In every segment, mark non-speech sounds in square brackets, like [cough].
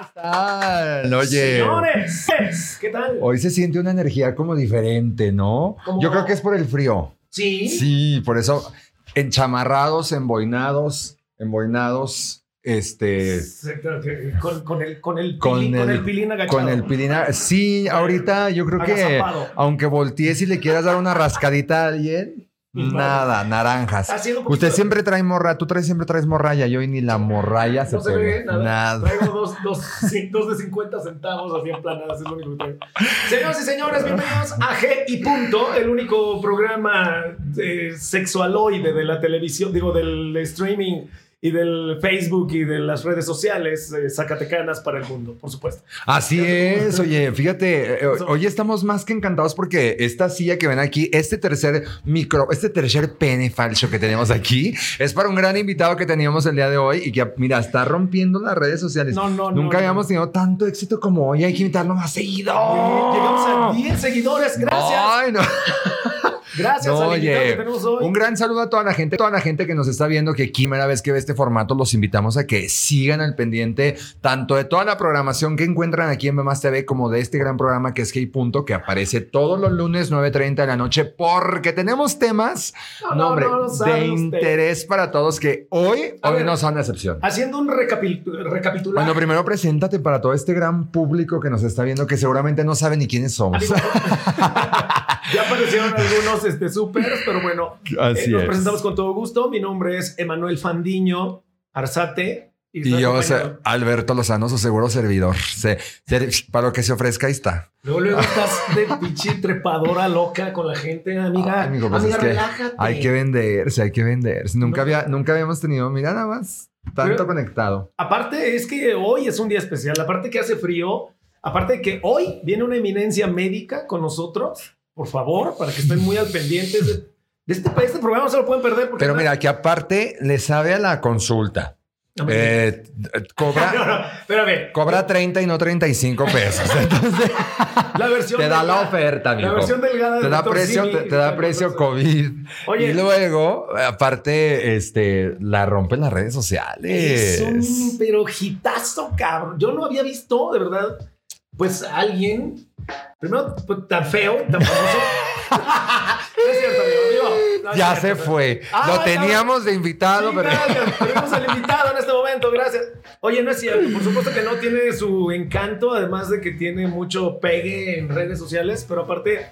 están? Oye. Señores, ¿qué tal? Hoy se siente una energía como diferente, ¿no? ¿Cómo? Yo creo que es por el frío. Sí. Sí, por eso enchamarrados, emboinados, emboinados, este, Con, con el, con el, Con pilín, con el- el pilín agachado. con el. Sí, ahorita yo creo que aunque voltees y le quieras dar una rascadita a alguien, nada, naranjas. Poquito Usted siempre trae morra, tú traes, siempre traes morralla, yo hoy ni la morralla se No se ve nada. Nada. Traigo dos, dos, dos de 50 centavos así en planadas, es lo único que traigo. Señoras y señores, bienvenidos a G y Punto, el único programa eh, sexualoide de la televisión, digo, del streaming y del Facebook y de las redes sociales eh, zacatecanas para el mundo, por supuesto. Así es, [laughs] oye, fíjate, eh, hoy estamos más que encantados porque esta silla que ven aquí, este tercer micro, este tercer pene falso que tenemos aquí, es para un gran invitado que teníamos el día de hoy y que, mira, está rompiendo las redes sociales. No, no, no, Nunca no. habíamos tenido tanto éxito como hoy, hay que invitarlo más seguido. Llegamos a 10 seguidores, gracias. Ay, no. [laughs] Gracias No, al invitado oye, que tenemos hoy. un gran saludo a toda la gente, toda la gente que nos está viendo, que primera vez que ve este formato, los invitamos a que sigan al pendiente tanto de toda la programación que encuentran aquí en Mamás TV como de este gran programa que es Hey Punto, que aparece todos los lunes 9.30 de la noche, porque tenemos temas, No, no, hombre, de usted. interés para todos que hoy, A hoy ver. no son la excepción. Haciendo un recapi- recapitulaje. Bueno, primero preséntate para todo este gran público que nos está viendo, que seguramente no sabe ni quiénes somos. [laughs] Ya aparecieron algunos este, supers, pero bueno, Así eh, nos es. presentamos con todo gusto. Mi nombre es Emanuel Fandiño Arzate. Y yo, se- Alberto Lozano, su seguro servidor. Se- se- para lo que se ofrezca, ahí está. Luego, luego estás de pinche trepadora loca con la gente, amiga. Ay, amigo, pues amiga, es que relájate. Hay que venderse, hay que venderse. Nunca, No. había, nunca habíamos tenido, mira nada más, tanto Pero- conectado. Aparte, es que hoy es un día especial. Aparte que hace frío. Aparte de que hoy viene una eminencia médica con nosotros. Por favor, para que estén muy al pendiente de, de este, este programa. No se lo pueden perder. Porque Pero mira, que aparte le sabe a la consulta. No, Eh, cobra, [laughs] No, no, espérame. cobra 30 y no 35 pesos. [laughs] Entonces La versión te da la delgada- oferta, La amigo. versión delgada Te da precio, te, te da precio COVID. Oye. y luego, aparte, este, la rompen las redes sociales. Es un pero hitazo, cabrón. Yo no había visto, de verdad, pues alguien, primero, pues, tan feo, tan famoso. [laughs] no es cierto, amigo. amigo. No ya cierto, se pero- fue. Ah, Lo no. teníamos de invitado, Sí, pero. gracias. Tenemos al invitado en este momento, gracias. Oye, no es cierto, por supuesto que no tiene su encanto, además de que tiene mucho pegue en redes sociales, pero aparte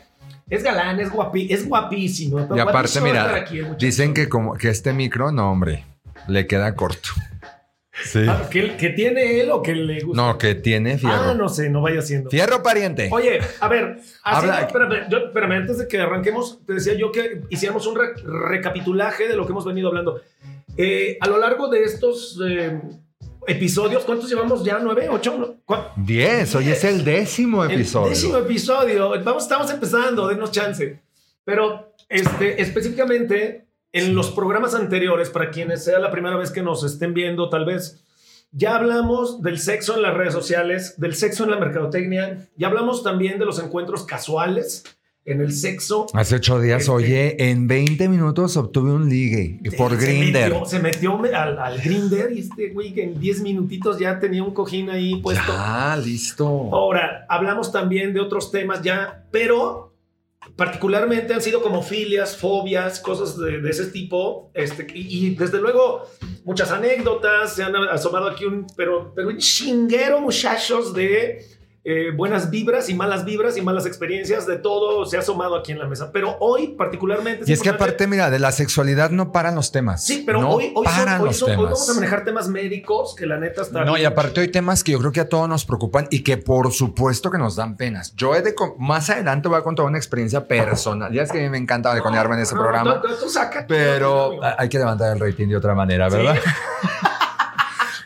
es galán, es, guapi, es guapísimo. Y aparte, mira, aquí, muchacho. dicen que como que este micro, no, hombre, le queda corto. Sí. Ah, ¿que, que tiene él o que le gusta? No, que tiene fierro. Ah, no sé, no vaya siendo. Fierro pariente. Oye, a ver, haciendo- Habla- espérame, yo- espérame, antes de que arranquemos, te decía yo que hiciéramos un re- recapitulaje de lo que hemos venido hablando. Eh, a lo largo de estos eh, episodios, ¿cuántos llevamos ya? ¿Nueve? ¿Ocho? ¿Cuá- 10, hoy es el décimo El episodio. décimo episodio. Vamos, estamos empezando, denos chance. Pero este, específicamente en los programas anteriores, para quienes sea la primera vez que nos estén viendo, tal vez, ya hablamos del sexo en las redes sociales, del sexo en la mercadotecnia, ya hablamos también de los encuentros casuales en el sexo. Hace ocho días, Este- oye, en 20 minutos obtuve un ligue por Se Grinder. Se metió, al, al Grinder y este güey que en 10 minutitos ya tenía un cojín ahí puesto. Ah, listo. Ahora, hablamos también de otros temas ya, pero particularmente han sido como filias, fobias, cosas de, ese tipo. Este, y, y desde luego muchas anécdotas, se han asomado aquí un, pero, pero un chinguero muchachos de eh, buenas vibras y malas vibras y malas experiencias, de todo se ha asomado aquí en la mesa. Pero hoy particularmente... Y es que aparte, mira, de la sexualidad no paran los temas. Sí, pero no hoy, hoy, son- paran hoy los son- hoy temas. vamos a manejar temas médicos que la neta está... No, y aparte hay temas que yo creo que a todos nos preocupan y que por supuesto que nos dan penas. Yo he de más adelante voy a contar una experiencia personal. Ya es que a mí me encanta balconearme en ese No, no, programa, tú- tú- tú saca- pero no, hay que levantar el rating de otra manera, ¿verdad? [laughs]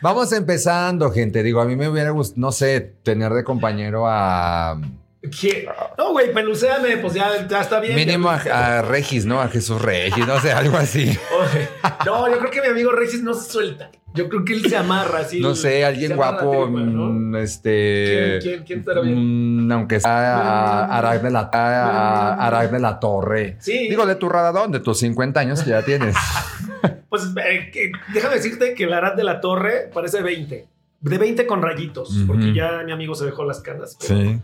Vamos empezando, gente. Digo, a mí me hubiera gustado, no sé, tener de compañero a ¿Qué? No, güey, peluceame, pues ya, ya está bien. mínimo a, Regis, ¿no? A Jesús Regis, no sé, algo así. Oye, No, yo creo que mi amigo Regis no se suelta. Yo creo que él se amarra así. No sé, alguien guapo, la tripa, ¿no? mm, este... ¿Quién, quién, quién estará bien? Mm, aunque sea. Arag de la, a- Arag de la Torre. Sí. Digo, de tu radadón, de tus 50 años que ya tienes. [laughs] Pues eh, déjame decirte que la Arad de la Torre parece 20. de 20 con rayitos, porque ya mi amigo se dejó las canas. pero Sí.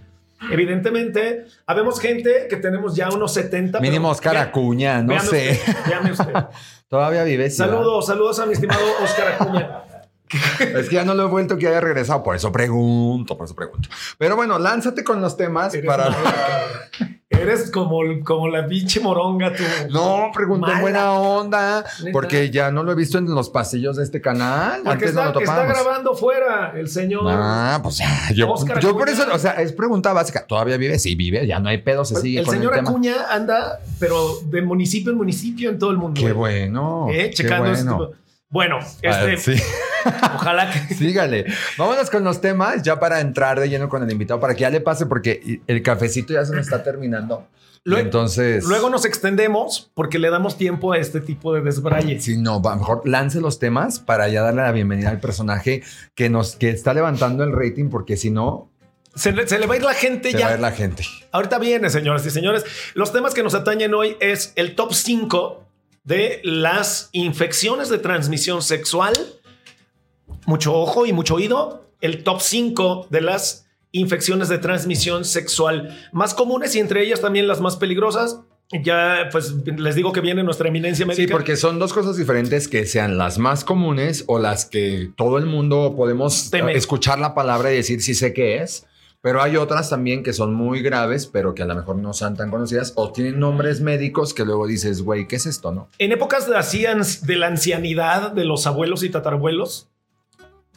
Evidentemente, habemos gente que tenemos ya unos 70. pero Mínimo Oscar Acuña, no véame sé. usted, véame usted. [laughs] Todavía vive. Saludos, saludos a mi estimado Oscar Acuña. [laughs] Es que ya no lo he vuelto que haya regresado. Por eso pregunto, por eso pregunto. Pero bueno, lánzate con los temas Eres, para. [laughs] Eres como, como la pinche moronga, tú. No, pregunté en Mala. buena onda. Porque ya no lo he visto en los pasillos de este canal. Porque Antes está, no lo está grabando fuera el señor. Ah, pues ya. Yo, Oscar yo por eso, o sea, es pregunta básica. ¿Todavía vive? Sí, vive. Ya no hay pedo, se sigue el con señor el. Acuña anda, pero de municipio en municipio en todo el mundo. Qué güey. bueno. Eh, qué checando bueno. tipo- Bueno, Ah, este, sí. Ojalá que. [laughs] Sígale. Vámonos con los temas ya para entrar de lleno con el invitado, para que ya le pase, porque el cafecito ya se nos está terminando. Luego- Entonces. Luego nos extendemos porque le damos tiempo a este tipo de desbraye. Sí, no, va, mejor lance los temas para ya darle la bienvenida al personaje que nos que está levantando el rating, porque si no, Se, le- se le va a ir la gente se ya. va a ir la gente. Ahorita viene, señoras y señores. Los temas que nos atañen hoy es el top 5 de las infecciones de transmisión sexual. Mucho ojo y mucho oído. El top 5 de las infecciones de transmisión sexual más comunes y entre ellas también las más peligrosas. Ya, pues les digo que viene nuestra eminencia médica. Sí, porque son dos cosas diferentes que sean las más comunes o las que todo el mundo podemos Teme. eh, escuchar la palabra y decir sí sé qué es. Pero hay otras también que son muy graves, pero que a lo mejor no son tan conocidas o tienen nombres médicos que luego dices, güey, ¿qué es esto? No. En épocas de, así de la ancianidad de los abuelos y tatarabuelos,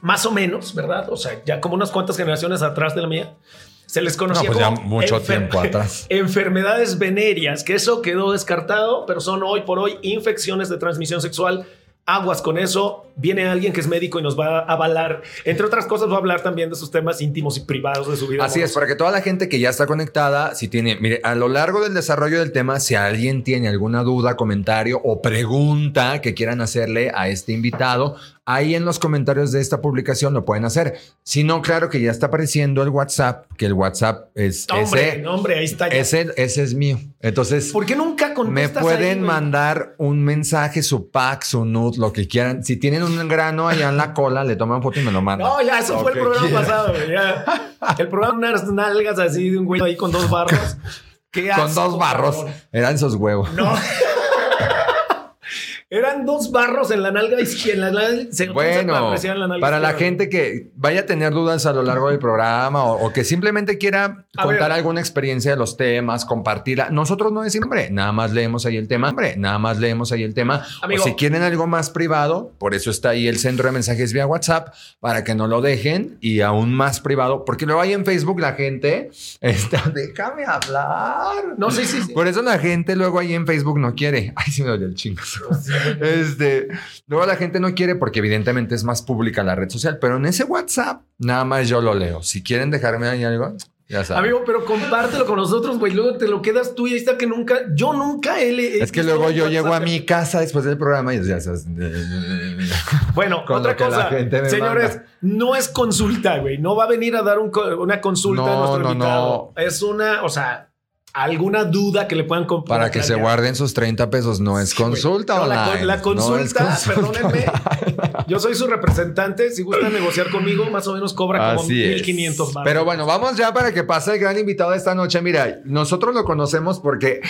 más o menos, ¿verdad? O sea, ya como unas cuantas generaciones atrás de la mía, se les conocía No, pues ya mucho tiempo [laughs] atrás. enfermedades venéreas, que eso quedó descartado, pero son hoy por hoy infecciones de transmisión sexual. Aguas con eso. Viene alguien que es médico y nos va a avalar. Entre otras cosas, va a hablar también de sus temas íntimos y privados de su vida. Así es, para que toda la gente que ya está conectada, si tiene, mire, a lo largo del desarrollo del tema, si alguien tiene alguna duda, comentario o pregunta que quieran hacerle a este invitado, ahí en los comentarios de esta publicación lo pueden hacer. Si no, claro que ya está apareciendo el WhatsApp, que el WhatsApp es Hombre, ese, hombre, ahí está. ya. ese, ese es mío. Entonces, ¿Por qué nunca me contestas pueden ahí, mandar un mensaje, su pack, su nude, lo que quieran. Si tienen un grano allá en la cola, le toman foto y me lo mandan. No, ya, eso fue el Lo programa quieran. [laughs] pasado, ya. El programa unas nalgas así de un güey ahí con dos barros. Qué Con dos barros. Eran esos huevos. No. [laughs] Eran dos barros en la nalga izquierda. En la nalga- se alcanza a Bueno, en la nalga para la gente que vaya a tener dudas a lo largo del programa o, o que simplemente quiera A contar ver. alguna experiencia de los temas, compartirla. Nosotros no decimos, hombre, nada más leemos ahí el tema, hombre, nada más leemos ahí el tema. Amigo. O si quieren algo más privado, por eso está ahí el centro de mensajes vía WhatsApp, para que no lo dejen y aún más privado, porque luego ahí en Facebook la gente está, [laughs] déjame hablar. No, sí, sí, sí. Por eso la gente luego ahí en Facebook no quiere. Ay, sí me dolió el chingo. Este, luego la gente no quiere porque evidentemente es más pública la red social, pero en ese WhatsApp nada más yo lo leo. Si quieren dejarme ahí algo, ya saben. Amigo, pero compártelo con nosotros, güey. Luego te lo quedas tú y ahí está que nunca, yo nunca he. he es que luego yo llego a mi casa después del programa y ya sabes. Bueno, [laughs] con otra cosa, señores, manda. no es consulta, güey. No va a venir a dar un una consulta a No, nuestro no, invitado. Es una, o sea, alguna duda que le puedan comprar. Para que se guarden sus 30 pesos, no es consulta No, la, online. la no consulta, perdónenme. [laughs] Yo soy su representante. Si gustan negociar conmigo, más o menos cobra como Así es. 1500 baros. Pero bueno, vamos ya para que pase el gran invitado de esta noche. Mira, nosotros lo conocemos porque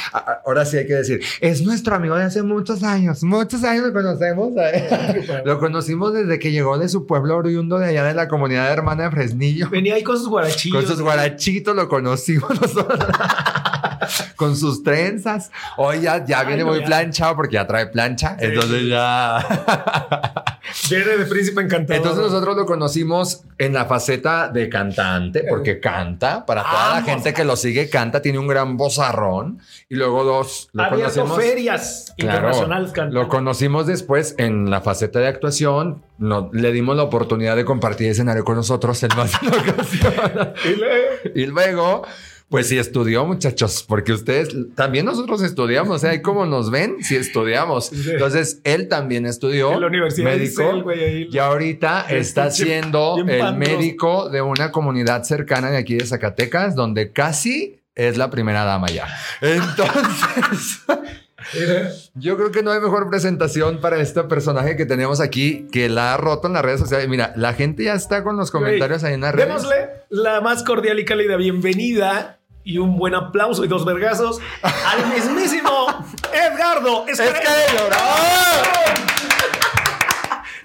ahora sí hay que decir, es nuestro amigo de hace muchos años. Muchos años lo conocemos. ¿eh? Lo conocimos desde que llegó de su pueblo oriundo de allá de la comunidad hermana de Fresnillo. Venía ahí con sus guarachillos. Con sus guarachitos lo conocimos nosotros. [laughs] [laughs] Con sus trenzas. Hoy ya, ya viene muy planchado porque ya trae plancha. Entonces ya. [laughs] Viene de príncipe encantador. Entonces nosotros lo conocimos en la faceta de cantante, porque canta, para toda la Vamos. gente que lo sigue, canta, tiene un gran vozarrón. Y luego dos, lo abierto conocimos. ferias Claro, internacionales cantando. lo conocimos después en la faceta de actuación. No, le dimos la oportunidad de compartir escenario con nosotros en más de una [laughs] ocasión. Y le- Y luego, pues sí estudió, muchachos, porque ustedes también nosotros estudiamos, o sea, ahí como nos ven, sí estudiamos. Entonces, él también estudió En la Universidad médico Isel, güey, ahí. y ahorita está siendo el médico de una comunidad cercana de aquí de Zacatecas, donde casi es la primera dama ya. Entonces, [laughs] Yo creo que no hay mejor presentación para este personaje que tenemos aquí que la ha roto en las redes sociales. Mira, la gente ya está con los comentarios ahí en las redes. Démosle la más cordial y cálida bienvenida y un buen aplauso y dos vergazos al mismísimo Edgardo Escarello.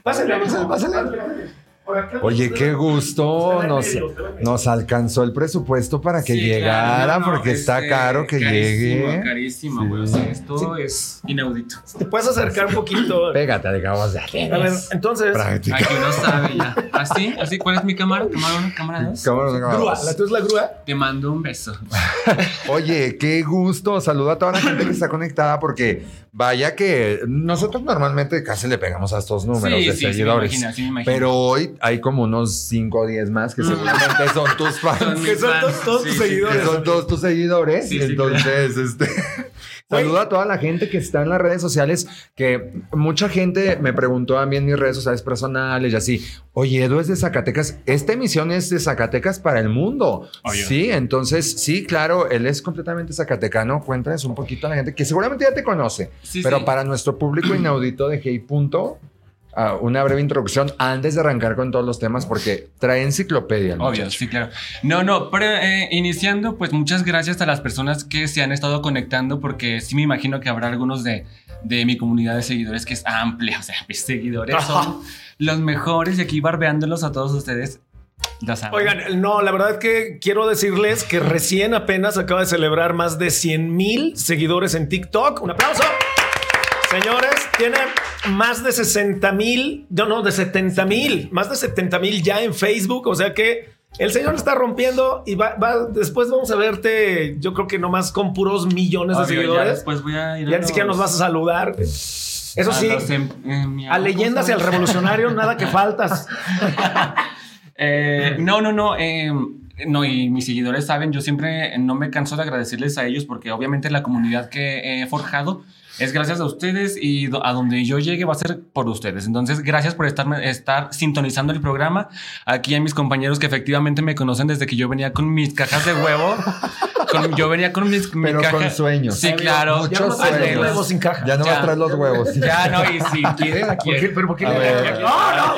Pásale, pásale, pásale. Oye, qué gusto. Nos, nos alcanzó el presupuesto para que Sí, llegara, claro, no, no, porque está este, caro que carísimo, llegue. Carísimo, güey. O sea, esto es inaudito. ¿Te puedes acercar un poquito? [laughs] Pégate, digamos. A ver, entonces, Práctica. Aquí uno sabe ya. ¿Así? ¿Así? ¿Cuál es mi cámara? ¿Cámara 1? ¿Cámara 2? ¿Cómo nos grúa, llamamos? la tuya es la grúa. Te mando un beso. [laughs] Oye, qué gusto. Saluda a toda la gente que está conectada porque vaya que nosotros normalmente casi le pegamos a estos números Sí, de sí, sí, me seguidores. imagino, me imagino. pero hoy hay como unos 5 o 10 más que seguramente son tus [laughs] fans. Son Que son fans. todos- todos tus sí, que seguidores. son todos tus seguidores. Entonces, este. Saluda a toda la gente que está en las redes sociales, que mucha gente me preguntó a mí en mis redes sociales personales y así, oye, Edu es de Zacatecas, esta emisión es de Zacatecas para el mundo. Obvio. Sí, entonces, sí, claro, él es completamente zacatecano, cuéntales un poquito a la gente que seguramente ya te conoce, Sí, pero sí. para nuestro público inaudito de Hey Punto, ah, una breve introducción antes de arrancar con todos los temas, porque trae enciclopedia. Obvio, sí, claro. No, no, pero eh, iniciando, pues muchas gracias a las personas que se han estado conectando, porque sí me imagino que habrá algunos de, de mi comunidad de seguidores que es amplia, o sea, mis seguidores son los mejores y aquí barbeándolos a todos ustedes. Oigan, no, la verdad que quiero decirles que recién apenas acaba de celebrar más de 100 mil seguidores en TikTok. Un aplauso. Señores, tiene más de 60 mil, no, no, de 70 mil, más de 70 mil ya en Facebook. O sea que el señor está rompiendo y va, va- después vamos a verte, yo creo que nomás con puros millones de Obvio, ya seguidores. después voy a ir a Ya ni siquiera nos vas a saludar. Eso a sí, em- em- a leyendas y al revolucionario, nada que faltas. [laughs] Eh, no, no, no. eh, no, y mis seguidores saben, yo siempre no me canso de agradecerles a ellos porque obviamente la comunidad que he forjado es gracias a ustedes y a donde yo llegue va a ser por ustedes. Entonces, gracias por estar, estar sintonizando el programa. Aquí a mis compañeros que efectivamente me conocen desde que yo venía con mis cajas de huevo. Con- yo venía con mis mi Pero caja- con sueños. Sí, claro. Ya no Muchos traes los sueños. huevos sin caja. Ya no Ya. vas a traer los huevos. Ya no, y si quieren, aquí. ¿Por qué? ¿Pero por qué A le- ver. No, no.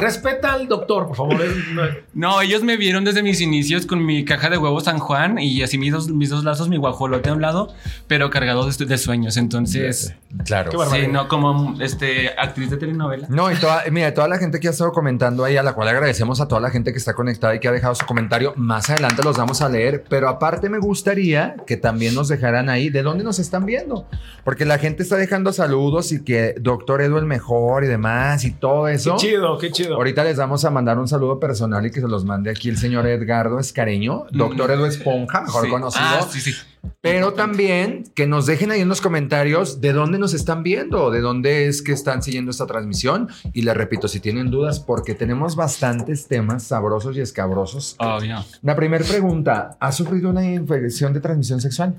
Respeta al doctor, por favor. No- ellos me vieron desde mis inicios con mi caja de huevos San Juan y así mis dos, mis dos lazos, mi guajolote a un lado, pero cargado de, de sueños. Entonces, Claro. Qué sí, no como este actriz de telenovela. No, y toda, mira, toda la gente que ha estado comentando ahí, a la cual agradecemos a toda la gente que está conectada y que ha dejado su comentario, más adelante los vamos a leer, pero aparte me gustaría que también nos dejaran ahí de dónde nos están viendo, porque la gente está dejando saludos y que Doctor Edu el mejor y demás y todo Qué eso. chido, qué chido. Ahorita les vamos a mandar un saludo personal y que se los mande aquí el señor Edgardo Escareño, Doctor Edu Esponja, mejor Sí. conocido. Ah, sí, sí. Pero también que nos dejen ahí en los comentarios de dónde nos están viendo, de dónde es que están siguiendo esta transmisión. Y les repito, si tienen dudas, porque tenemos bastantes temas sabrosos y escabrosos. Obvio. La primera pregunta, ¿has sufrido una infección de transmisión sexual?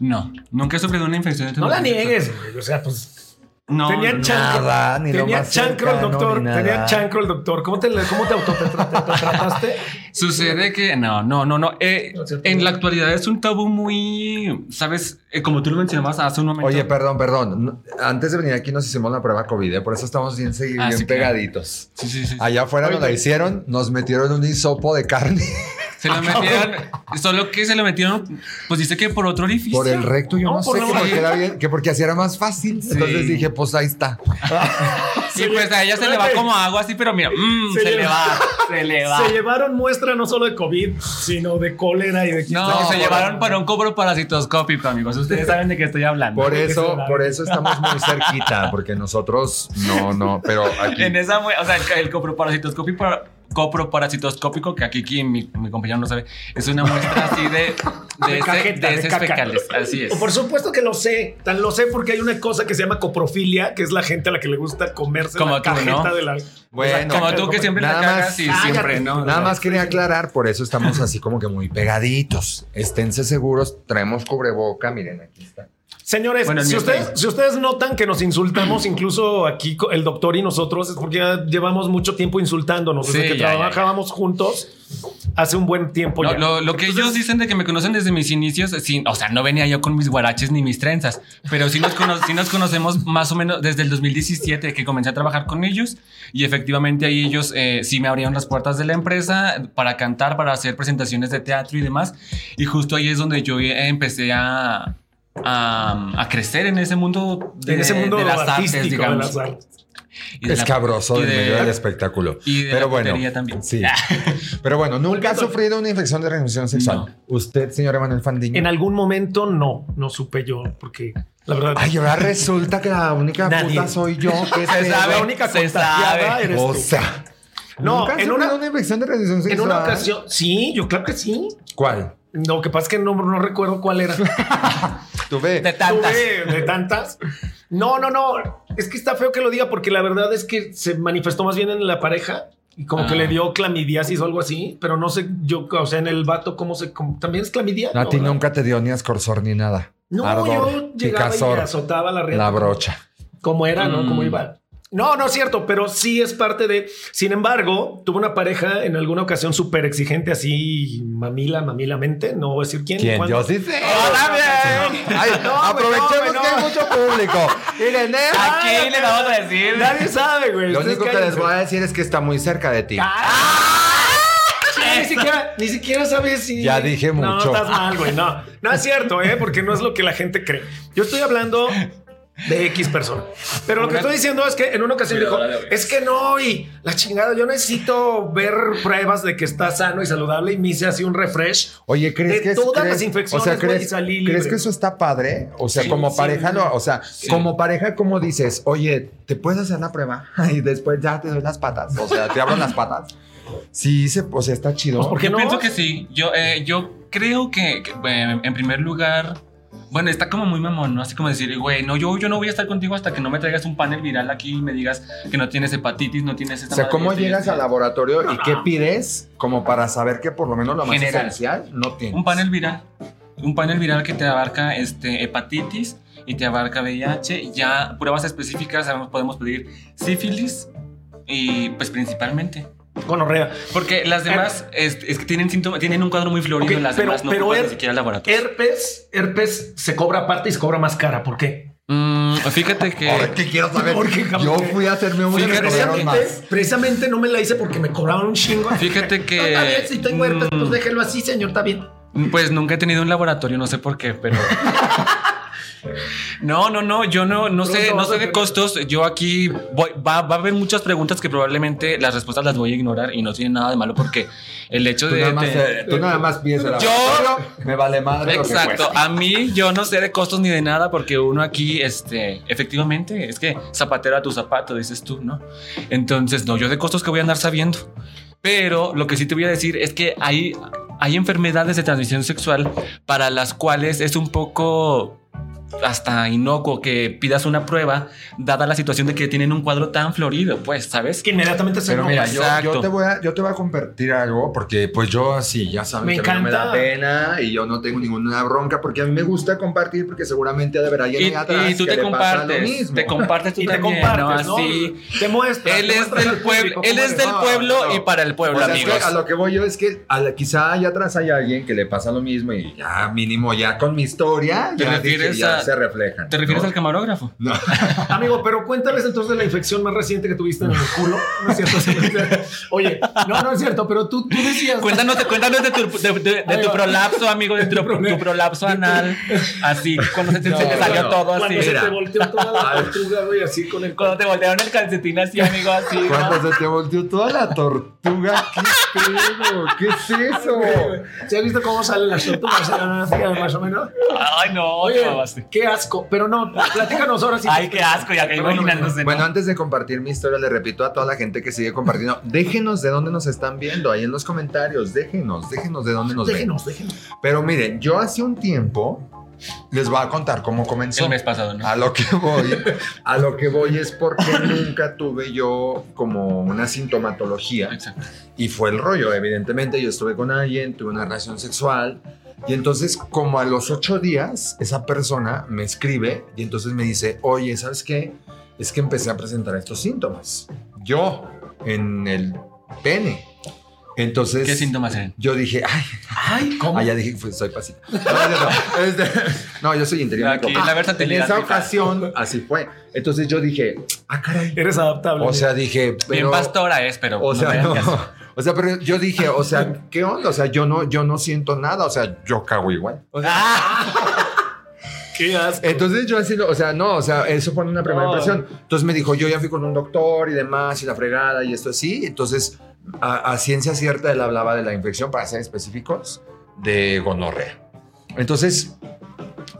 No, nunca he sufrido una infección de No la transmisión niegues. O sea, pues. No, tenía no, no. chancro. nada, ni tenía chancro el doctor. Tenía chancro el doctor. ¿Cómo te, cómo te autotrataste? [laughs] Sucede que no, no, no, no. Eh, No, en la actualidad es un tabú muy, sabes, Eh, como tú lo mencionabas hace un momento. Oye, perdón, perdón. Antes de venir aquí nos hicimos la prueba COVID, ¿eh? por eso estamos bien, segui- Ah, bien sí, pegaditos. Sí, sí, sí. Allá afuera nos la hicieron, nos metieron un hisopo de carne Se lo [laughs] metieron, solo que se lo metieron, pues dice que por otro orificio. por el recto. Yo no, No, por sé, que porque, era bien, que porque así era más fácil. Entonces dije, pues ahí está. [laughs] Sí, pues a ella se le va como agua así, pero mira, mm, Se se, le- le va, se le va. Se llevaron muestra no solo de COVID, sino de cólera y de. No, No, se llevaron para un cobro parasitoscópico, amigos. Ustedes [laughs] saben de qué estoy hablando. Por eso, por eso estamos muy cerquita, porque nosotros no, no, pero aquí. En esa, o sea, el coproparasitoscópico, coproparasitoscópico, que aquí, aquí mi, mi compañero no sabe, es una muestra así de, de, [laughs] De ese- cajeta, de de heces caca. fecales. Así es. Por supuesto que lo sé, tan lo sé porque hay una cosa que se llama coprofilia, que es la gente a la que le gusta comerse Como la tú, cajeta ¿no? de la. Bueno, Como tú que siempre Nada la cagas más- y siempre, ¿no? Nada más quería aclarar, por eso estamos así como que muy pegaditos. Esténse seguros, traemos cubreboca, miren, aquí está. Señores, Bueno, si, ustedes, si ustedes notan que nos insultamos, [clears throat] incluso aquí el doctor y nosotros, es porque ya llevamos mucho tiempo insultándonos desde Sí, que ya, ya, trabajábamos juntos. hace un buen tiempo No, ya. lo, lo que ellos dicen de que me conocen desde mis inicios, sí, o sea, no venía yo con mis guaraches ni mis trenzas, pero sí nos, cono- sí nos conocemos más o menos desde el 2017 que comencé a trabajar con ellos y efectivamente ahí ellos eh, sí me abrieron las puertas de la empresa para cantar, para hacer presentaciones de teatro y demás. Y justo ahí es donde yo eh, empecé a, a, a crecer en ese mundo de, en ese mundo de las artes, digamos. de las artes. Y de Es la- cabroso y del de- medio del espectáculo. y de Pero la bueno, también. sí. [laughs] Pero bueno, nunca ha sufrido una infección de transmisión sexual. No. Usted, señor Emanuel Fandiño. En algún momento no, no supe yo, porque la verdad. Ay, ahora resulta que la única Nadie. puta soy yo. [laughs] ¿Qué se sabe, la única se sabe. eres O tú. sea, No, ¿nunca en sufrido una- infección de transmisión sexual. En una ocasión, sí, yo creo que sí. ¿Cuál? Lo que pasa es que no, no recuerdo cuál era. [laughs] Tú ve. De tantas. Tuve de tantas. No, no, no. Es que está feo que lo diga porque la verdad es que se manifestó más bien en la pareja y como que Ah. le dio clamidiasis o algo así, pero no sé yo, o sea, en el vato, ¿cómo se. cómo- ¿También es clamidia? A No, ti ¿verdad? nunca te dio ni ascorsor ni nada. No, Ardor, yo llegaba picazor, y azotaba la red. la brocha. Como era, ¿no? Mm. Como iba. No, no es cierto, pero sí es parte de. Sin embargo, tuve una pareja en alguna ocasión súper exigente, así mamila, mamilamente. No voy a decir quién. ¿Quién? cuándo. Yo sí sé. Oh, también. Ay, No, aprovechemos no, que hay no. mucho público. Miren, eh, Aquí le vamos a decir. Nadie sabe, güey. Lo único que les voy a decir es que está muy cerca de ti. Ni siquiera, ni siquiera sabes si. Ya dije No, mucho. estás mal, güey. No, no es cierto, ¿eh? Porque no es lo que la gente cree. Yo estoy hablando de X persona. Pero lo que estoy diciendo es que en una ocasión dijo, es que no, y la chingada, yo necesito ver pruebas de que está sano y saludable y me hice así un refresh. Oye, ¿crees De que es- todas crees- las infecciones, o sea, ¿crees, salí ¿crees libre. que eso está padre? O sea, Sí, como sí, pareja, lo, o sea, como pareja, como dices, oye, ¿te puedes hacer la prueba? [laughs] Y después ya te doy las patas. O sea, te abro las patas. Sí, se, o sea, está chido. Pues, ¿por qué Yo no? pienso que sí. Yo, eh, yo creo que, que, eh, en primer lugar, bueno, está como muy mamón, ¿no? Así como decir, güey, no, yo, yo no voy a estar contigo hasta que no me traigas un panel viral aquí y me digas que no tienes hepatitis, no tienes esta O sea, madre, ¿cómo llegas esto. al laboratorio y No, qué pides como para saber que por lo menos lo más General. esencial no tienes? Un panel viral. Un panel viral que te abarca este, hepatitis y te abarca VIH. Ya pruebas específicas, sabemos, podemos pedir sífilis y pues principalmente. Gonorrea. Porque las demás es, es que tienen síntomas, tienen un cuadro muy florido, Ok, las pero- demás no pero er- ni siquiera laboratorio. Herpes, herpes se cobra aparte y se cobra más cara. ¿Por qué? Mm, fíjate que... Ahora que quiero saber. Porque, Yo fui a hacerme una cobraron Precisamente, más. precisamente no me la hice porque me cobraban un chingo. Fíjate que... [laughs] No, está bien, si tengo herpes, pues mm, déjelo así, señor, está bien. Pues nunca he tenido un laboratorio, no sé por qué, pero. [laughs] No, no, no, yo no, no sé, no sé de costos. Yo aquí voy, va, va a haber muchas preguntas que probablemente las respuestas las voy a ignorar y no tiene nada de malo porque el hecho Tú de. nada, más, de- eh, tú nada más pides el Yo- me vale madre. lo que Exacto, a mí yo no sé de costos ni de nada porque uno aquí, este, efectivamente, es que zapatero a tu zapato, dices tú, ¿no? Entonces, no, yo de costos que voy a andar sabiendo. Pero lo que sí te voy a decir es que hay, hay enfermedades de transmisión sexual para las cuales es un poco hasta inocuo que pidas una prueba, dada la situación de que tienen un cuadro tan florido, pues, ¿sabes? Que inmediatamente se Pero enoja. mira, yo, Exacto. yo te voy a, yo te voy a compartir algo porque pues yo así, ya sabes Me que a mí no me da encanta. pena y yo no tengo ninguna bronca porque a mí me gusta compartir porque seguramente de verdad Y, alguien atrás y tú que te le pasa lo compartes, mismo. te compartes tú y te también, compartes, ¿no? ¿no? Así. Te muestras. Él te es del pueblo, público él es del No, pueblo no. y para el pueblo, O sea, es que amigos. a lo que voy yo es que a la- quizá allá atrás hay alguien que le pasa lo mismo y ya mínimo ya con mi historia ¿Te ya, refieres dije, ya se reflejan. ¿Te refieres ¿no? al camarógrafo? No. [laughs] Amigo, pero cuéntales entonces de la infección más reciente que tuviste en el culo. No es cierto. Oye, no, no es cierto, pero tú, tú decías. Cuéntanos, cuéntanos de tu, de, de- de Ahí tu prolapso, amigo, de tu, tu prolapso anal. Así, cuando se te, No, se te salió todo así. Cuando se te volteó toda la [laughs] tortuga, güey, así con el Cuando te voltearon el calcetín así, amigo, así. ¿no? Cuando se te volteó toda la tortuga, ¿qué pedo? ¿Qué es eso? ¿Se has visto cómo salen las tortugas? Así, más o menos. Ay, no, Oye, no. Qué asco. Pero no, platícanos ahora sí. [laughs] Ay, qué asco, ya que imaginándose. ¿no? Bueno, antes de compartir mi historia, le repito a toda la gente que sigue compartiendo, déjenos de dónde nos están viendo, ahí en los comentarios, déjenos, déjenos de dónde nos ven. Déjenos, déjenos. Pero miren, yo hace un tiempo les voy a contar cómo comenzó. el mes pasado, ¿no? A lo que voy, a lo que voy es porque [laughs] nunca tuve yo como una sintomatología Exacto. y fue el rollo, evidentemente yo estuve con alguien, tuve una relación sexual y entonces como a los ocho días esa persona me escribe y entonces me dice, oye, ¿sabes qué? Es que empecé a presentar estos síntomas. Yo, en el pene. Entonces. ¿Qué síntomas eran? Yo dije, ay, Ay, ¿cómo? ah, ya dije que fue- soy pasita. No, yo no. Este, no, yo soy interior. Aquí la en esa ocasión, así fue. Entonces yo dije, ah, caray. Eres adaptable. O sea, dije, Bien pero. pastora es, pero. O no sea, no. O sea, pero yo dije, o sea, ¿qué onda? O sea, yo no, yo no siento nada. O sea, yo cago igual. O sea, [laughs] qué asco. Entonces yo así, o sea, no, o sea, eso fue una primera No. impresión. Entonces me dijo, yo ya fui con un doctor y demás, y la fregada y esto así. Entonces, a, a ciencia cierta, él hablaba de la infección, para ser específicos, de gonorrea. Entonces,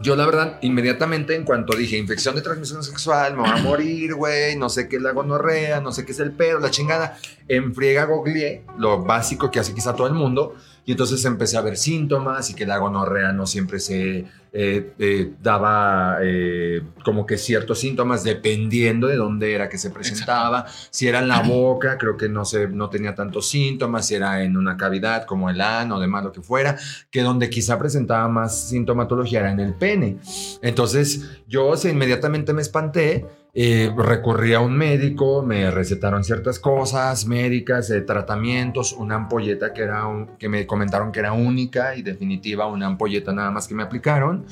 yo la verdad, inmediatamente en cuanto dije infección de transmisión sexual, me voy a morir, güey, no sé qué es la gonorrea, no sé qué es el pedo, la chingada, en friega googleé lo básico que hace quizá todo el mundo, y entonces empecé a ver síntomas y que la gonorrea no siempre se eh, eh, daba eh, como que ciertos síntomas dependiendo de dónde era que se presentaba. Si era en la [clears throat] boca, creo que no, se, no tenía tantos síntomas, si era en una cavidad como el ano demás, lo que fuera, que donde quizá presentaba más sintomatología era en el pene. Entonces yo o sea, inmediatamente me espanté. Eh, recurrí a un médico, me recetaron ciertas cosas médicas, eh, tratamientos, una ampolleta que, era un- que me comentaron que era única y definitiva, una ampolleta nada más que me aplicaron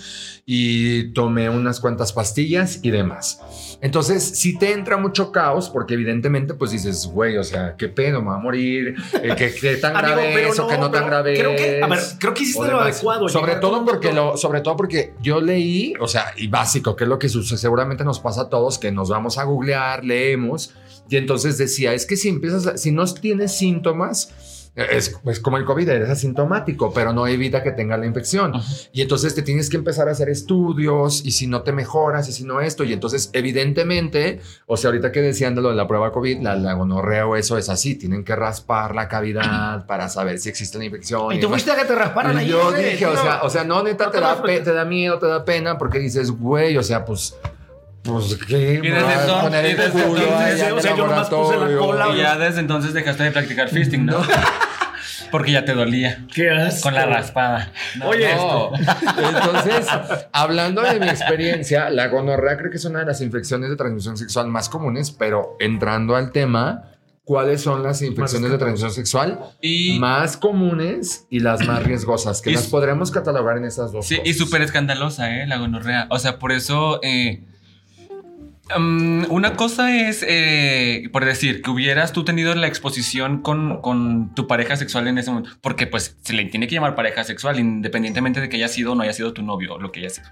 y tomé unas cuantas pastillas y demás. Entonces, si te entra mucho caos, porque evidentemente, pues dices, güey, o sea, ¿qué pedo? ¿Me va a morir? Eh, ¿Qué, qué tan [laughs] grave es o qué no tan grave Creo que, a ver, creo que hiciste lo adecuado. Sobre todo porque lo, sobre todo porque yo leí, o sea, y básico, que es lo que seguramente nos pasa a todos, que nos vamos a googlear, leemos, y entonces decía, es que si empiezas, si no tienes síntomas, es, es como el COVID, eres asintomático, pero no evita que tenga la infección. Y entonces te tienes que empezar a hacer estudios y si no te mejoras y si no esto. Y entonces evidentemente, o sea, ahorita que decían de lo de la prueba COVID, la, la gonorrea o eso es así. Tienen que raspar la cavidad [clears throat] para saber si existe la infección. Y tú fuiste a que te rasparan ahí. yo dije, o No. sea, o sea, no, neta, No te, te da te da miedo, te da pena, porque dices, güey, o sea, pues, pues, ¿qué? Y desde entonces- poner y el desde culo entonces, o sea, yo nomás puse la cola, Y ya desde entonces dejaste de practicar fisting, ¿no? [laughs] Porque ya te dolía. Qué asco. Con la raspada. No, Oye, No. [laughs] Entonces, hablando de mi experiencia, la gonorrea creo que es una de las infecciones de transmisión sexual más comunes, pero entrando al tema, ¿cuáles son las infecciones de transmisión sexual Y, más comunes y las más riesgosas? Que Y- las podremos catalogar en esas dos sí, cosas. y súper escandalosa, ¿eh? La gonorrea. O sea, por eso... eh, una cosa es, eh, por decir, que hubieras tú tenido la exposición con, con tu pareja sexual en ese momento, porque pues se le tiene que llamar pareja sexual, independientemente de que haya sido o no haya sido tu novio o lo que haya sido,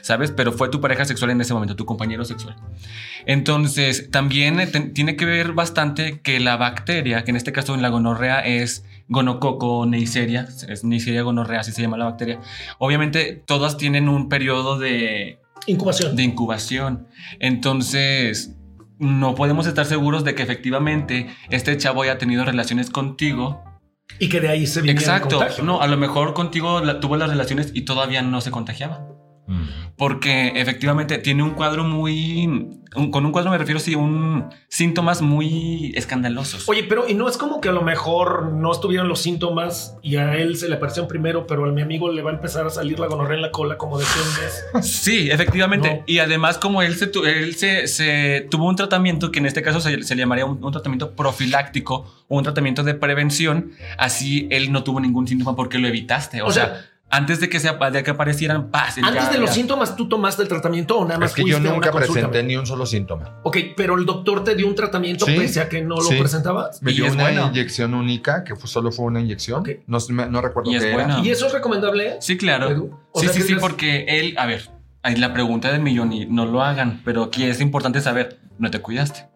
¿sabes? Pero fue tu pareja sexual en ese momento, tu compañero sexual. Entonces, también eh, tiene que ver bastante que la bacteria, que en este caso en la gonorrea es gonococo neisseria, es neisseria gonorrea, así se llama la bacteria. Obviamente, todas tienen un periodo de, Incubación. de incubación. Entonces, no podemos estar seguros de que efectivamente este chavo haya tenido relaciones contigo. Y que de ahí se el Exacto. contagio. No, a lo mejor contigo la- tuvo las relaciones y todavía no se contagiaba. Porque efectivamente tiene un cuadro muy... un- con un cuadro me refiero, sí, un síntomas muy escandalosos. Oye, pero y no es como que a lo mejor no estuvieron los síntomas y a él se le aparecieron primero, pero a mi amigo le va a empezar a salir la gonorrea en la cola como de un mes. [laughs] Sí, efectivamente. No. Y además, como él, se, tu- él se, se tuvo un tratamiento que en este caso se, se llamaría un, un tratamiento profiláctico o un tratamiento de prevención, así él no tuvo ningún síntoma porque lo evitaste. O, O sea, sea, antes de que, se, de que aparecieran, paz. Antes ya- de los ya- síntomas, ¿tú tomaste el tratamiento o nada más Es que yo nunca presenté ni un solo síntoma. Ok, pero el doctor te dio un tratamiento Sí. pese a que no Sí. lo presentabas. Me Y dio es una bueno. inyección única, que fue- solo fue una inyección. No, recuerdo Y es qué era. bueno. ¿Y eso es recomendable? Sí, claro. Sí, sea, sí, sí, porque él, a ver, ahí la pregunta del millón y no lo hagan, pero aquí es importante saber, no te cuidaste.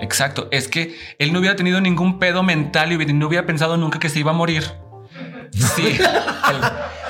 Exacto, es que él no hubiera tenido ningún pedo mental y no hubiera pensado nunca que se iba a morir. Sí, el-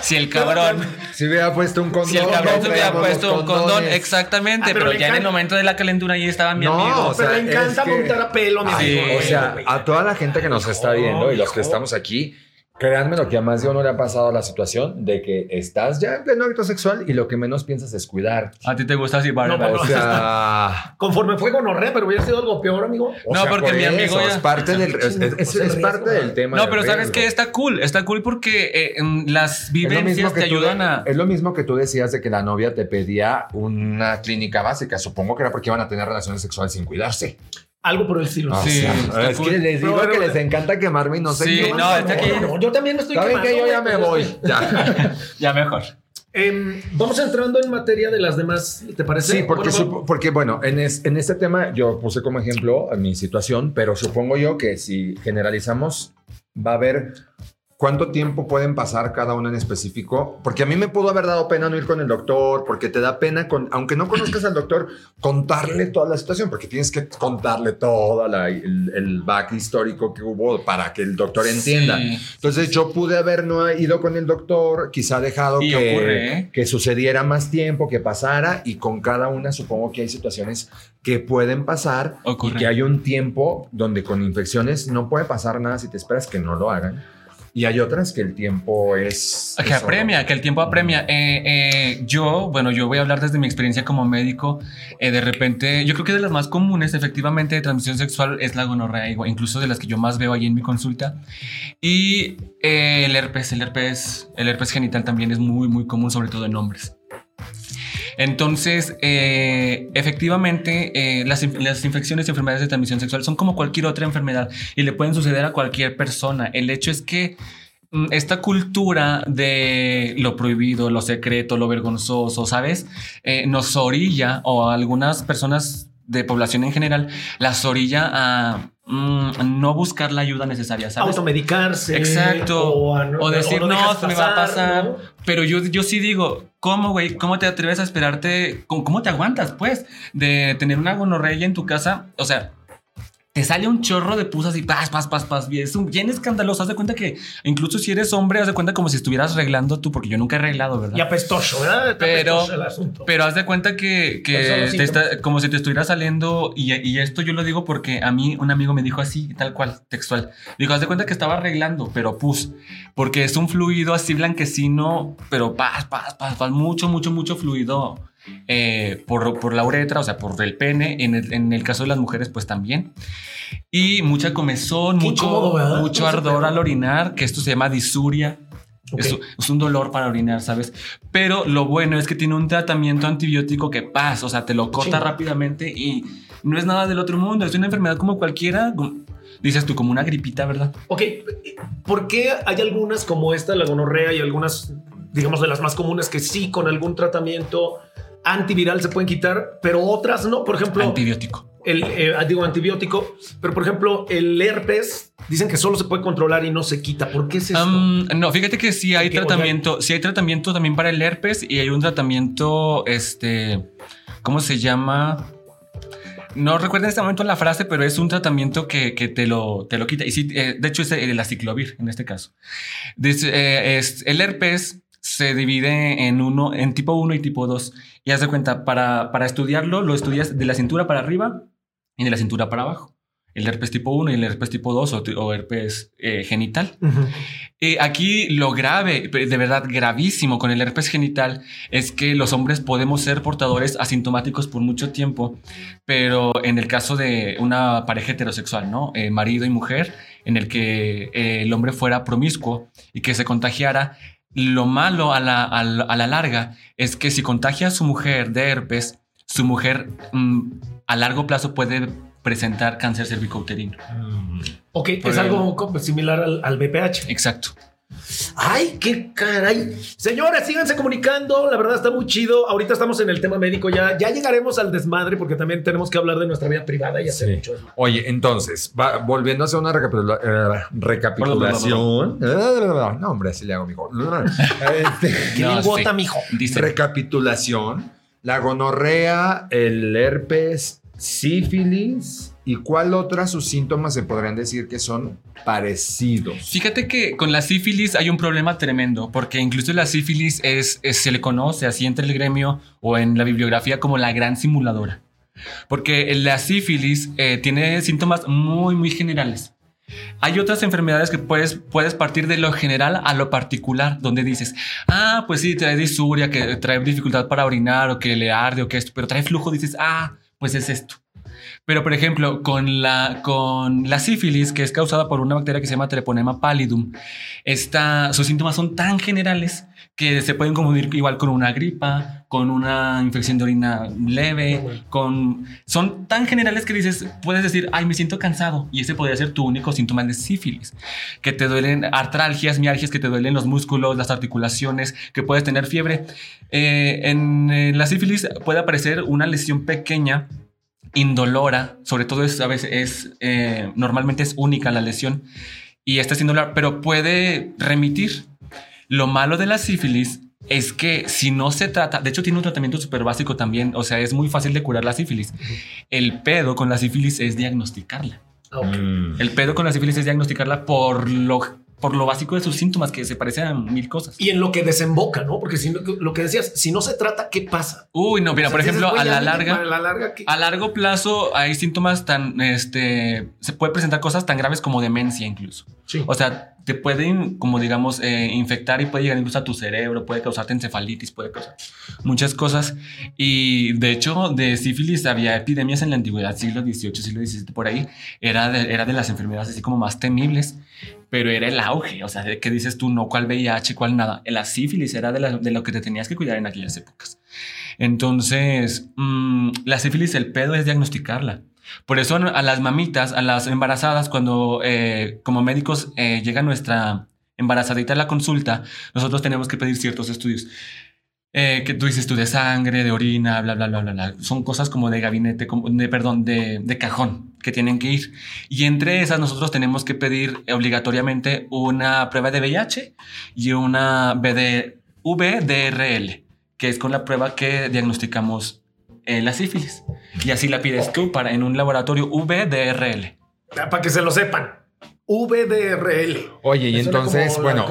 si el cabrón, Si hubiera puesto un condón. si el cabrón no se hubiera puesto un condón, exactamente, Ah, pero pero, ya en el momento de la calentura ahí estaba mi No, amigo. o sea, pero le encanta es que- montar a pelo, mi Ay, amigo. o sea, a toda la gente que nos está viendo y los que estamos aquí, créanme lo que a más de uno le ha pasado la situación de que estás ya en pleno acto sexual y lo que menos piensas es cuidar. A ti te gusta así, Bárbara. No, O sea, Conforme fue gonorrea, pero hubiera sido algo peor, amigo. o No, sea, porque por mi amigo eso, ya- es parte del es, parte del tema. No, pero sabes que está cool, está cool porque eh, en las vivencias te ayudan de- a... es lo mismo que tú decías de que la novia te pedía una clínica básica. Supongo que era porque iban a tener relaciones sexuales sin cuidarse. Algo por el estilo. Ah, Sí, es que les digo Pero- que les encanta quemarme y no sé Sí, no, está aquí. no, yo también me estoy Saben que quemando, yo ya me voy. que- Ya. [laughs] Ya mejor. Em, vamos entrando en materia de las demás, ¿te parece? Sí, porque, Bueno, supo- porque bueno, en, es- en este tema yo puse como ejemplo mi situación, pero supongo yo que si generalizamos, va a haber cuánto tiempo pueden pasar cada uno en específico, porque a mí me pudo haber dado pena no ir con el doctor, porque te da pena, con, aunque no conozcas al doctor, contarle toda la situación, porque tienes que contarle todo el, el back histórico que hubo para que el doctor entienda. Sí. Entonces yo pude haber no ido con el doctor, quizá dejado que, ocurre, ¿eh? que sucediera más tiempo, que pasara y con cada una supongo que hay situaciones que pueden pasar Ocurre. y que hay un tiempo donde con infecciones no puede pasar nada si te esperas que no lo hagan. Y hay otras que el tiempo es... Que es apremia, que el tiempo apremia. Eh, eh, yo, bueno, yo voy a hablar desde mi experiencia como médico. Eh, de repente, yo creo que de las más comunes, efectivamente, de transmisión sexual es la gonorrea, incluso de las que yo más veo ahí en mi consulta. Y el herpes, el herpes, el herpes genital también es muy, muy común, sobre todo en hombres. Entonces, eh, efectivamente, eh, las, las infecciones y enfermedades de transmisión sexual son como cualquier otra enfermedad y le pueden suceder a cualquier persona. El hecho es que mm, esta cultura de lo prohibido, lo secreto, lo vergonzoso, ¿sabes? Eh, nos orilla o a algunas personas de población en general las orilla a mm, no buscar la ayuda necesaria, ¿sabes? Automedicarse. Exacto. O, a O decir, no, se me va a pasar. ¿no? Pero yo, yo sí digo, ¿cómo, güey? ¿Cómo te atreves a esperarte? ¿Cómo, cómo te aguantas, pues, de tener una gonorrea en tu casa? O sea, te sale un chorro de pusas y pas, pas, pas, pas. Es un, bien escandaloso. Haz de cuenta que incluso si eres hombre, haz de cuenta como si estuvieras arreglando tú, porque yo nunca he arreglado, ¿verdad? Y apestoso, ¿verdad? Pero- el asunto. Pero haz de cuenta que, que te está- como si te estuviera saliendo, y, y esto yo lo digo porque a mí un amigo me dijo así, tal cual, textual. Dijo, haz de cuenta que estaba arreglando, pero pus, porque es un fluido así blanquecino, pero paz, paz, paz, paz, mucho, mucho, mucho fluido eh, por, por la uretra, o sea, por el pene. En el, en el caso de las mujeres, pues también. Y mucha comezón, Qué mucho, mucho ardor al orinar, que esto se llama disuria. Ok. Es, es un dolor para orinar, ¿sabes? Pero lo bueno es que tiene un tratamiento antibiótico que pasa, o sea, te lo corta rápidamente y no es nada del otro mundo, es una enfermedad como cualquiera, como- dices tú, como una gripita, ¿verdad? Ok, ¿por qué hay algunas como esta, la gonorrea, y algunas, digamos, de las más comunes que sí con algún tratamiento antiviral se pueden quitar, pero otras no? Por ejemplo, Antibiótico. el, eh, digo antibiótico, pero por ejemplo, el herpes dicen que solo se puede controlar y no se quita. ¿Por qué es eso? No, fíjate que sí hay tratamiento, sí hay tratamiento también para el herpes y hay un tratamiento, este, ¿cómo se llama? No recuerdo en este momento la frase, pero es un tratamiento que, que te, lo, te lo quita. Y sí, eh, de hecho es el aciclovir en este caso. Dice, eh, es, el herpes se divide en uno, en tipo 1 y tipo 2. Y haz de cuenta, para, para estudiarlo, lo estudias de la cintura para arriba y de la cintura para abajo. El herpes tipo 1 y el herpes tipo 2 o, o herpes eh, genital. Eh, aquí lo grave, de verdad gravísimo con el herpes genital es que los hombres podemos ser portadores asintomáticos por mucho tiempo, pero en el caso de una pareja heterosexual, ¿no? Eh, marido y mujer, en el que eh, el hombre fuera promiscuo y que se contagiara, lo malo a la, a la- a la larga es que si contagia a su mujer de herpes, su mujer mm, a largo plazo puede presentar cáncer cervicouterino. Ok, Por es algo similar al, al BPH. Exacto. Ay, qué caray. Señores, síganse comunicando. La verdad está muy chido. Ahorita estamos en el tema médico. Ya, ya llegaremos al desmadre porque también tenemos que hablar de nuestra vida privada y hacer Sí. mucho. Oye, entonces, va- volviendo a hacer una recapitula- eh, recapitulación. No, hombre, así le hago, mijo. [laughs] Este, ¿Qué No, sí. mijo? Dice, recapitulación. La gonorrea, el herpes, sífilis y cuál otras sus síntomas se podrían decir que son parecidos. Fíjate que con la sífilis hay un problema tremendo, porque incluso la sífilis es, es- se le conoce así entre el gremio o en la bibliografía como la gran simuladora. Porque la sífilis eh, tiene síntomas muy, muy generales. Hay otras enfermedades que puedes, puedes partir de lo general a lo particular, donde dices, ah, pues sí, trae disuria, que trae dificultad para orinar o que le arde o que esto, pero trae flujo, dices, ah, pues es esto. Pero, por ejemplo, con la, con la sífilis, que es causada por una bacteria que se llama Treponema pallidum, esta, sus síntomas son tan generales que se pueden confundir igual con una gripa, con una infección de orina leve, con... Son tan generales que dices, puedes decir, ay, me siento cansado. Y ese podría ser tu único síntoma de sífilis. Que te duelen artralgias, mialgias, que te duelen los músculos, las articulaciones, que puedes tener fiebre. Eh, en eh, la sífilis puede aparecer una lesión pequeña indolora, sobre todo es, a veces es, eh, normalmente es única la lesión y esta es indolora, pero puede remitir. Lo malo de la sífilis es que si no se trata, de hecho tiene un tratamiento súper básico también, o sea, es muy fácil de curar la sífilis. El pedo con la sífilis es diagnosticarla. Mm. El pedo con la sífilis es diagnosticarla por lo por lo básico de sus síntomas, que se parecen a mil cosas. Y en lo que desemboca, ¿no? Porque si lo que decías, si no se trata, ¿qué pasa? Uy, no, mira, O sea, por ejemplo, a la larga, A la larga, ¿qué? a largo plazo hay síntomas tan, este, se puede presentar cosas tan graves como demencia incluso. Sí. O sea, te pueden, como digamos, eh, infectar y puede llegar incluso a tu cerebro, puede causarte encefalitis, puede causar muchas cosas. Y de hecho, de sífilis había epidemias en la antigüedad, siglo XVIII, siglo XVII, por ahí. Era de, era de las enfermedades así como más temibles, pero era el auge. O sea, de que dices tú, no, cuál VIH, cuál nada. La sífilis era de, lo que te tenías que cuidar en aquellas épocas. Entonces, mm, la sífilis, el pedo es diagnosticarla. Por eso a las mamitas, a las embarazadas, cuando eh, como médicos eh, llega nuestra embarazadita a la consulta, nosotros tenemos que pedir ciertos estudios. Eh, que tú dices tú de sangre, de orina, bla, bla, bla, bla, bla. Son cosas como de gabinete, como de, perdón, de, de cajón que tienen que ir. Y entre esas nosotros tenemos que pedir obligatoriamente una prueba de VIH y una BD, VDRL, que es con la prueba que diagnosticamos eh, la sífilis. Y así la pides tú para en un laboratorio VDRL. Para que se lo sepan. VDRL. Oye, y entonces, bueno,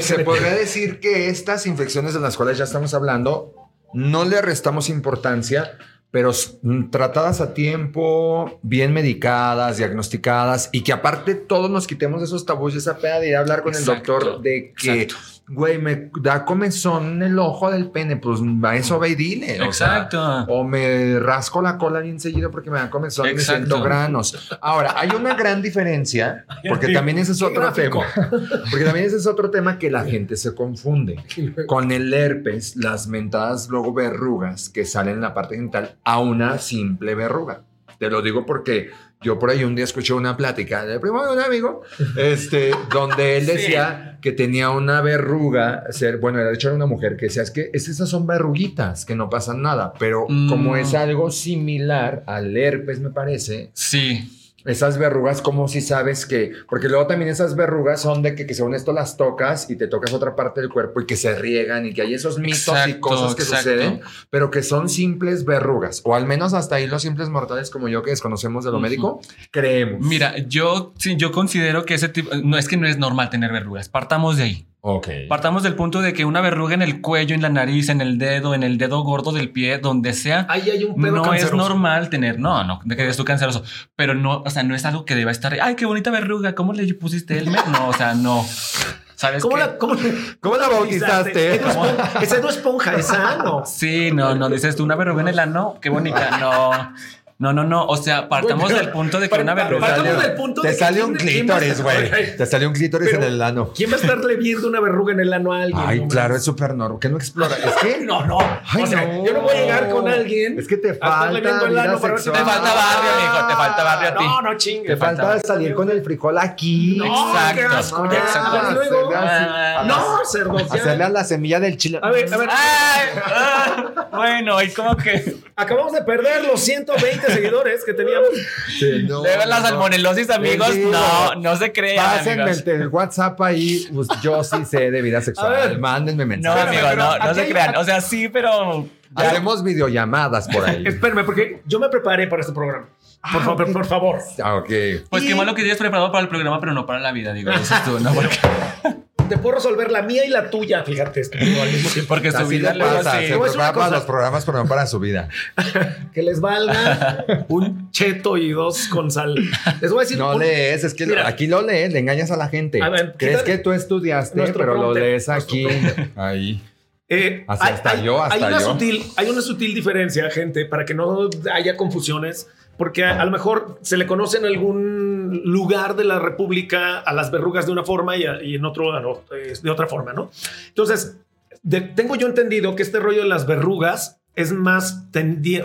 se podría decir que estas infecciones de las cuales ya estamos hablando, no le restamos importancia, pero mm, tratadas a tiempo, bien medicadas, diagnosticadas, y que aparte todos nos quitemos esos tabús y esa peda de ir a hablar con Exacto, el doctor de que, exacto. Güey, me da comezón en el ojo del pene, pues a eso ve y dile. o sea, Exacto. o me rasco la cola bien seguido porque me da comezón y me Exacto. siento granos. Ahora, hay una gran diferencia, [laughs] porque también ese es otro tema. [laughs] Porque también ese es otro tema que la gente se confunde. [laughs] Con el herpes, las mentadas luego verrugas que salen en la parte genital a una simple verruga. Te lo digo porque yo por ahí un día escuché una plática del primo de un amigo, este, donde él Sí. Que tenía una verruga, ser, bueno, de hecho era una mujer que decía, es que es- esas son verruguitas, que no pasan nada, pero Mm. como es algo similar al herpes, me parece, Sí. Esas verrugas, como si sabes que, porque luego también esas verrugas son de que, que según esto las tocas y te tocas otra parte del cuerpo y que se riegan y que hay esos mitos y cosas que exacto. suceden, pero que son simples verrugas, o al menos hasta ahí los simples mortales como yo que desconocemos de lo médico, creemos. Mira, yo, sí, yo considero que ese tipo, no es que no es normal tener verrugas. Partamos de ahí. Ok. Partamos del punto de que una verruga en el cuello, en la nariz, en el dedo, en el dedo gordo del pie, donde sea, Ahí hay un pedo no es normal tener, no, no, de que eres tú canceroso, pero no, o sea, no es algo que deba estar, ay, qué bonita verruga, ¿cómo le pusiste el mes? No, o sea, no. ¿Sabes ¿Cómo la, cómo, ¿Cómo la bautizaste? Esa Edu Esponja, esa no. Sí, no, no, dices tú una verruga en el ano, qué bonita, no. No, no, no, o sea, partamos del punto de que una verruga... partamos del punto te de que sale un clítoris, güey. Te sale un clítoris Pero- en el ano. ¿Quién va a estarle viendo una verruga en el ano a alguien? Ay, claro, es súper normal. ¿Qué no explora? Es que [laughs] No, no. Ay, o sea, no. yo no voy a llegar con alguien. Es que te falta viendo el ano para ver si. Te falta barrio, amigo, te falta barrio a ti. No, no chingue. te falta salir con el frijol aquí. No, Exacto, asco, ya. exacto. Luego-. Ah, No, cerdos, ya. Hacerle a la semilla del chile. A ver, a ver. Ay, ah, bueno, y como que Acabamos de perder los 120 seguidores que teníamos. Sí, no, luego la no. salmonelosis, amigos, digo, no, no se crean, Pásenme amigos. el, el WhatsApp ahí. Pues yo sí sé de vida sexual. ver. Mándenme No, mensajes. Espérame, amigos, pero no, no se crean. O sea, sí, pero. ya- Hacemos videollamadas por ahí. [laughs] Espérame, porque yo me preparé para este programa. Por favor, por favor. Ah, ok. Pues Y- qué malo que hayas preparado para el programa, pero no para la vida, digo. Dices tú, ¿no? [laughs] Porque, Te puedo resolver la mía y la tuya, fíjate, esto, al mismo tiempo. porque su Así vida le pasa. Se a decir una prepara para cosa. los programas, pero no para su vida. [laughs] Que les valga [laughs] un cheto y dos con sal. Les voy a decir. No un- lees, es que Mira. aquí lo lees, le engañas a la gente. A ver, Crees que tú estudiaste, pero lo lees aquí. Ahí. Eh, Así hasta yo, hasta hay una yo. Sutil, hay una sutil diferencia, gente, para que no haya confusiones. Porque a, lo mejor se le conoce en algún lugar de la República a las verrugas de una forma y, en otro no, eh, de otra forma, ¿no? Entonces, tengo yo entendido que este rollo de las verrugas es más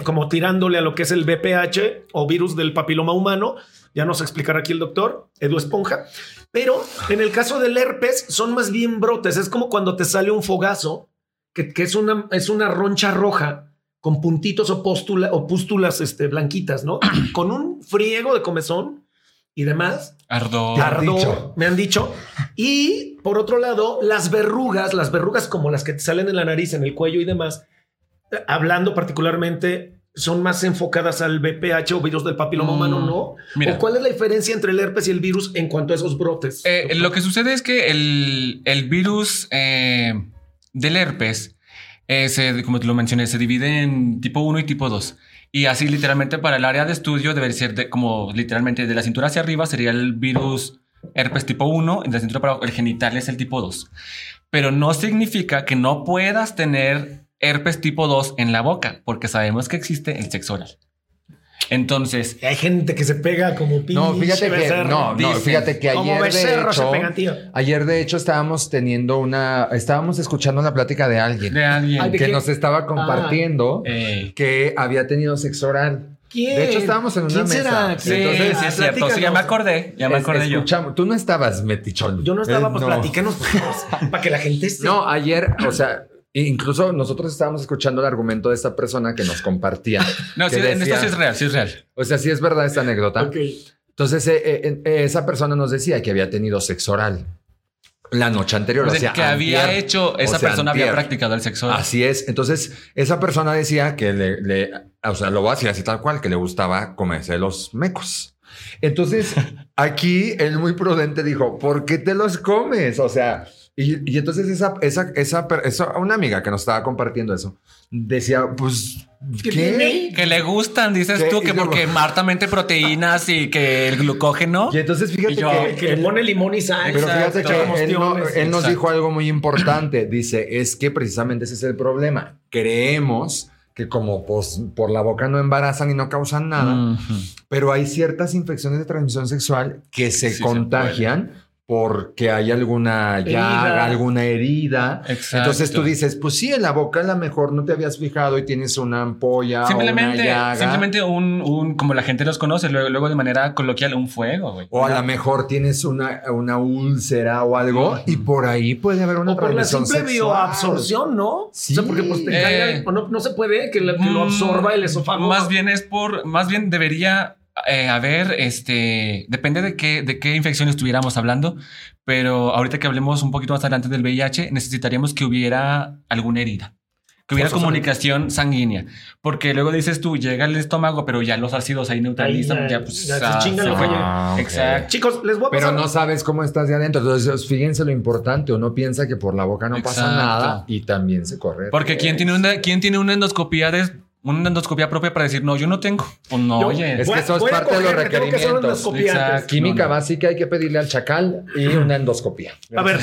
como tirándole a lo que es el VPH o virus del papiloma humano. Ya nos explicará aquí el doctor Edu Esponja. Pero en el caso del herpes son más bien brotes. Es como cuando te sale un fogazo, que, que es, una, es una roncha roja con puntitos o, póstula, o pústulas este, blanquitas, ¿no? [clears throat] con un friego de comezón y demás. Ardor. Ardor, me han dicho. Y por otro lado, las verrugas, las verrugas como las que te salen en la nariz, en el cuello y demás, hablando particularmente, son más enfocadas al VPH o virus del papiloma Mm, humano, ¿no? mira. ¿O cuál es la diferencia entre el herpes y el virus en cuanto a esos brotes? Eh, lo que sucede es que el, el virus eh, del herpes, eh, se- como te lo mencioné, se divide en tipo 1 y tipo 2. Y así literalmente para el área de estudio debe ser de, como literalmente de la cintura hacia arriba sería el virus herpes tipo 1 y de la cintura para el genital es el tipo 2. Pero no significa que no puedas tener herpes tipo 2 en la boca, porque sabemos que existe el sexo oral. Entonces, Hay gente que se pega como pinche No, fíjate que, no, no, fíjate que como ayer de becerro hecho, pegan, tío. ayer de hecho estábamos teniendo una, estábamos escuchando una plática de alguien de alguien Ay, ¿de que qué? nos estaba compartiendo eh, que había tenido sexo oral. ¿Quién? De hecho, estábamos en una ¿Quién mesa. será? Sí, Entonces, sí, es cierto. Sí, ya me acordé. Ya me Es- acordé yo. escuchamos- Tú no estabas metichón. Yo no estaba, Eh, pues no. platícanos pues, para que la gente se... No, ayer, o sea, incluso nosotros estábamos escuchando el argumento de esta persona que nos compartía. [laughs] No, sí, en esto sí es real, sí es real. O sea, sí es verdad esta anécdota. Ok. Entonces, eh, eh, eh, esa persona nos decía que había tenido sexo oral la noche anterior. O o sea, que había hecho, esa O sea, persona había practicado el sexo. oral. Así es. Entonces, esa persona decía que le, le- o sea, lo voy a decir así tal cual, que le gustaba comerse los mecos. Entonces, [laughs] aquí el muy prudente dijo, ¿por qué te los comes? O sea, y, y entonces esa, esa, esa, esa- una amiga que nos estaba compartiendo eso, decía, pues, ¿Qué. Que le gustan, dices ¿Qué? tú, que porque [laughs] Marta mente proteínas y que el glucógeno. Y entonces fíjate Y yo- que, Que le pone limón y sal. Pero fíjate Exacto. que él, no- él nos dijo algo muy importante. Dice, es que precisamente ese es el problema. Creemos que como pues, por la boca no embarazan y no causan nada, Ujú. pero hay ciertas infecciones de transmisión sexual que se Sí se contagian porque hay alguna llaga, Herida. alguna herida. Exacto. Entonces tú dices, pues sí, en la boca a lo mejor no te habías fijado y tienes una ampolla o una Simplemente, llaga. simplemente un, un, como la gente los conoce, luego, luego de manera coloquial, un fuego, güey. O a lo mejor tienes una, una úlcera o algo y por ahí puede haber una O por la simple sexual. bioabsorción, ¿no? Sí. O sea, porque pues te Eh, caiga- no, no se puede que, la- que lo Mm, absorba el esófago. Más bien es por, más bien debería eh, haber, este, depende de qué, de qué infección estuviéramos hablando, pero ahorita que hablemos un poquito más adelante del VIH, necesitaríamos que hubiera alguna herida. Que hubiera comunicación sanguínea. Porque luego dices tú, llega el estómago, pero ya los ácidos ahí neutralizan. Ahí ya- ya, pues, ya se ah, chingan se Ah, ok. Exacto. Chicos, les voy a Pero pasar. no sabes cómo estás de adentro. Entonces, fíjense lo importante. Uno piensa que por la boca no pasa nada y también se corre. Porque ¿quién tiene una, quién tiene una endoscopía de una endoscopia propia para decir, no, yo no tengo? Pues no, Yo- oye. Es que eso es parte de los coger, tengo que hacer una requerimientos. endoscopía. Exacto. Química No, no. básica hay que pedirle al chacal y una endoscopía. A ver,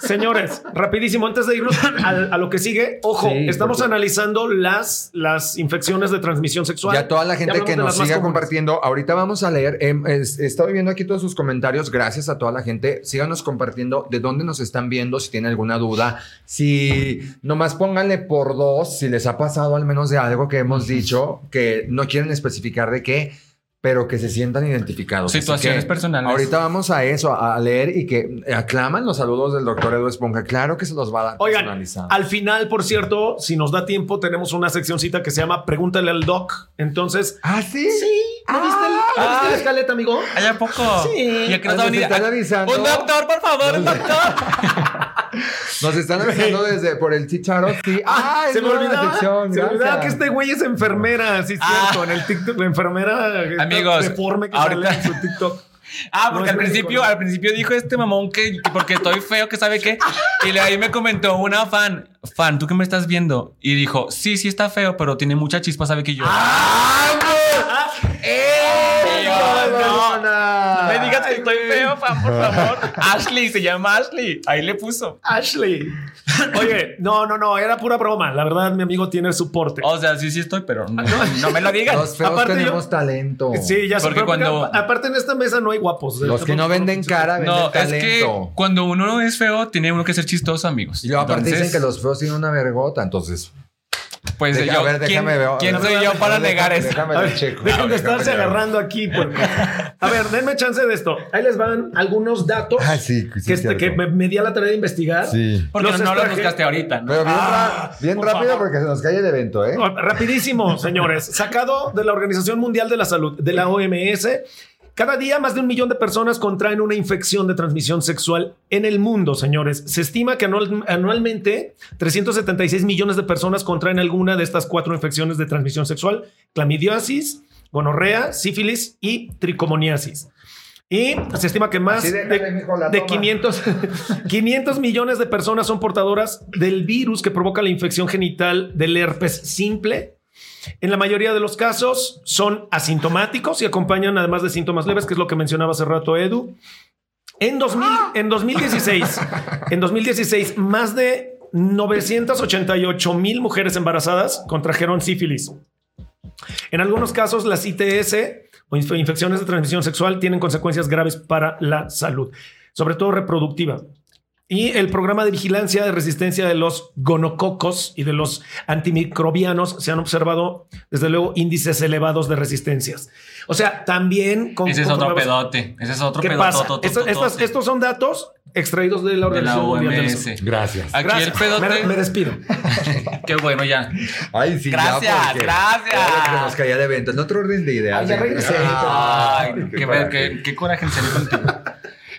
señores, rapidísimo, antes de irnos a, lo que sigue, ojo, Sí, estamos porque- analizando las, las infecciones de transmisión sexual. Ya toda la gente que nos siga compartiendo, ahorita vamos a leer. em, es- he estado viendo aquí todos sus comentarios. Gracias a toda la gente. Síganos compartiendo de dónde nos están viendo, si tienen alguna duda. Si nomás pónganle por dos, si les ha pasado al menos de algo que hemos dicho, que no quieren especificar de qué, pero que se sientan identificados. Situaciones que personales. Ahorita vamos a eso, a leer y que aclaman los saludos del doctor Edu Esponja. Claro que se los va a dar Oigan, personalizado. al final, por cierto, si nos da tiempo, tenemos una seccioncita que se llama Pregúntale al Doc. Entonces, ¿Ah, sí? sí, ¿no viste, el- ¿no viste la escaleta, amigo? ¿Hay a poco? Sí. ¿Y a qué nos Ah, va a venir? Un doctor, por favor, un doctor. [laughs] Nos están avisando desde por el chicharo. Sí. Ay, se me no, la olvidaba, sección, se me olvidaba que este güey es enfermera, sí es cierto, Ah. en el TikTok, la enfermera esta Amigos, deforme que ahorita- sale en su TikTok. [laughs] Ah, No, porque es al principio, ¿no? al principio dijo este mamón que, que porque estoy feo, que sabe qué. Y le- ahí me comentó una fan, fan, ¿tú qué me estás viendo? Y dijo, sí, sí está feo, pero tiene mucha chispa, sabe que yo. Ah, Estoy feo, pa, por [laughs] favor. Ashley, se llama Ashley. Ahí le puso. Ashley. Oye, no, no, no, era pura broma. La verdad, mi amigo tiene soporte. O sea, sí, sí estoy, pero no, no me lo digan. Los feos Aparte tenemos yo- talento. Sí, ya sé, Porque cuando- aparte en esta mesa no hay guapos. Los que no venden cara venden No, es talento. que cuando uno es feo, tiene uno que ser chistoso, amigos. Y luego aparte Entonces, dicen que los feos tienen una vergota, entonces. Pues Deja- yo, a ver, ¿quién, déjame ver. quién ver, soy yo para déjame- negar eso? Déjame lo ver, checo. dejen de Déjame estarse agarrando aquí. porque- A ver, denme chance de esto. Ahí les van algunos datos Ah, sí, sí, que, es este- que me, me di a la tarea de investigar. Sí. Porque Los no, no lo extraje- buscaste ahorita, ¿no? Pero bien, Ah, ra- bien por rápido favor. porque se nos cae el evento, ¿eh? Rapidísimo, señores. Sacado de la Organización Mundial de la Salud, de la OMS. Cada día más de un millón de personas contraen una infección de transmisión sexual en el mundo, señores. Se estima que anual- anualmente 376 millones de personas contraen alguna de estas cuatro infecciones de transmisión sexual: clamidiasis, gonorrea, sífilis y tricomoniasis. Y se estima que más de, mijo, la de toma. 500, 500 [laughs] millones de personas son portadoras del virus que provoca la infección genital del herpes simple. En la mayoría de los casos son asintomáticos y acompañan además de síntomas leves, que es lo que mencionaba hace rato Edu. En, 2000, en 2016, en 2016, más de 988 mil mujeres embarazadas contrajeron sífilis. En algunos casos, las ITS o inf- infecciones de transmisión sexual tienen consecuencias graves para la salud, sobre todo reproductiva. Y el programa de vigilancia de resistencia de los gonococos y de los antimicrobianos se han observado, desde luego, índices elevados de resistencias. O sea, también con. Ese es otro pedote. Ese es otro ¿Qué pedote. pasa? Estos, estas- estos son datos extraídos de la de Organización Mundial de la. OMS. Gracias. Aquí Gracias. el pedote. Me, me despido. [laughs] Qué bueno, ya. Ay, sí, Gracias, ya, gracias. que nos caía el evento. En otro orden de ideas. Ay, ya regresé. Ay, qué, qué qué- qué coraje en serio contigo.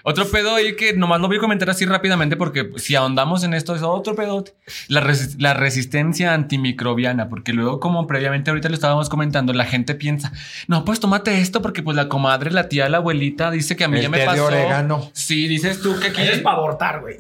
Otro pedo ahí que nomás lo voy a comentar así rápidamente porque si ahondamos en esto es otro pedo. La, resi- la resistencia antimicrobiana, porque luego como previamente ahorita lo estábamos comentando, la gente piensa, no, pues tómate esto porque pues la comadre, la tía, la abuelita dice que a mí El ya me té de pasó. orégano. Sí, dices tú que aquí... Es para abortar, güey.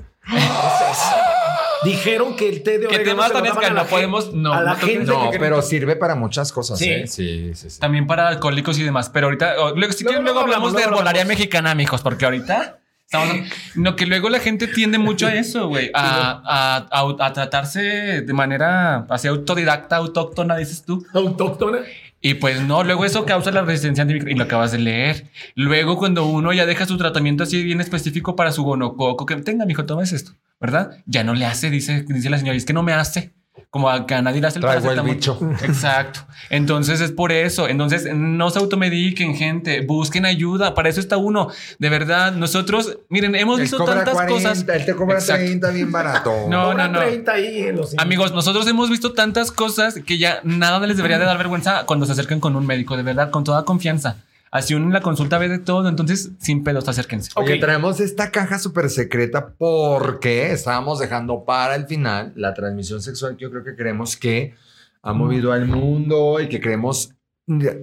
Dijeron que el té de Que orégano temas se lo tan daban a esca- la no podemos- no, a la no gente No, que- pero sirve para muchas cosas. Sí. ¿eh? Sí, sí, sí. También para alcohólicos y demás. Pero ahorita, o- luego, si Luego, quieren, luego luego hablamos hablamos, de herbolaria hablamos. mexicana, mijos, porque ahorita estamos. No, que luego la gente tiende mucho a [laughs] eso, güey. A, a- a- a tratarse de manera así autodidacta, autóctona, dices tú. autóctona. Y pues no, luego eso causa la resistencia antimicro y lo acabas de leer. Luego, cuando uno ya deja su tratamiento así bien específico para su gonococo, que tenga, mijo, tomes esto, ¿verdad? Ya no le hace, dice, dice la señora, y es que no me hace. Como a que a nadie le hace el Traigo el bicho. [laughs] Exacto. Entonces es por eso. Entonces no se automediquen, gente. Busquen ayuda. Para eso está uno. De verdad, nosotros, miren, hemos Él visto cobra tantas 40, cosas. Él te cobra Exacto. 30 bien barato. [laughs] No, Cobran no, no. 30 ahí en los Amigos, nosotros hemos visto tantas cosas que ya nada les debería de dar vergüenza cuando se acercan con un médico, de verdad, con toda confianza. Así uno en la consulta ve de todo, entonces sin pedos, acérquense. Oye, Ok. traemos esta caja súper secreta porque estábamos dejando para el final la transmisión sexual que yo creo que creemos que ha movido al mundo y que creemos,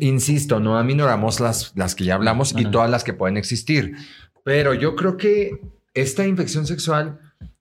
insisto, no aminoramos las, las que ya hablamos y Ajá. todas las que pueden existir. Pero yo creo que esta infección sexual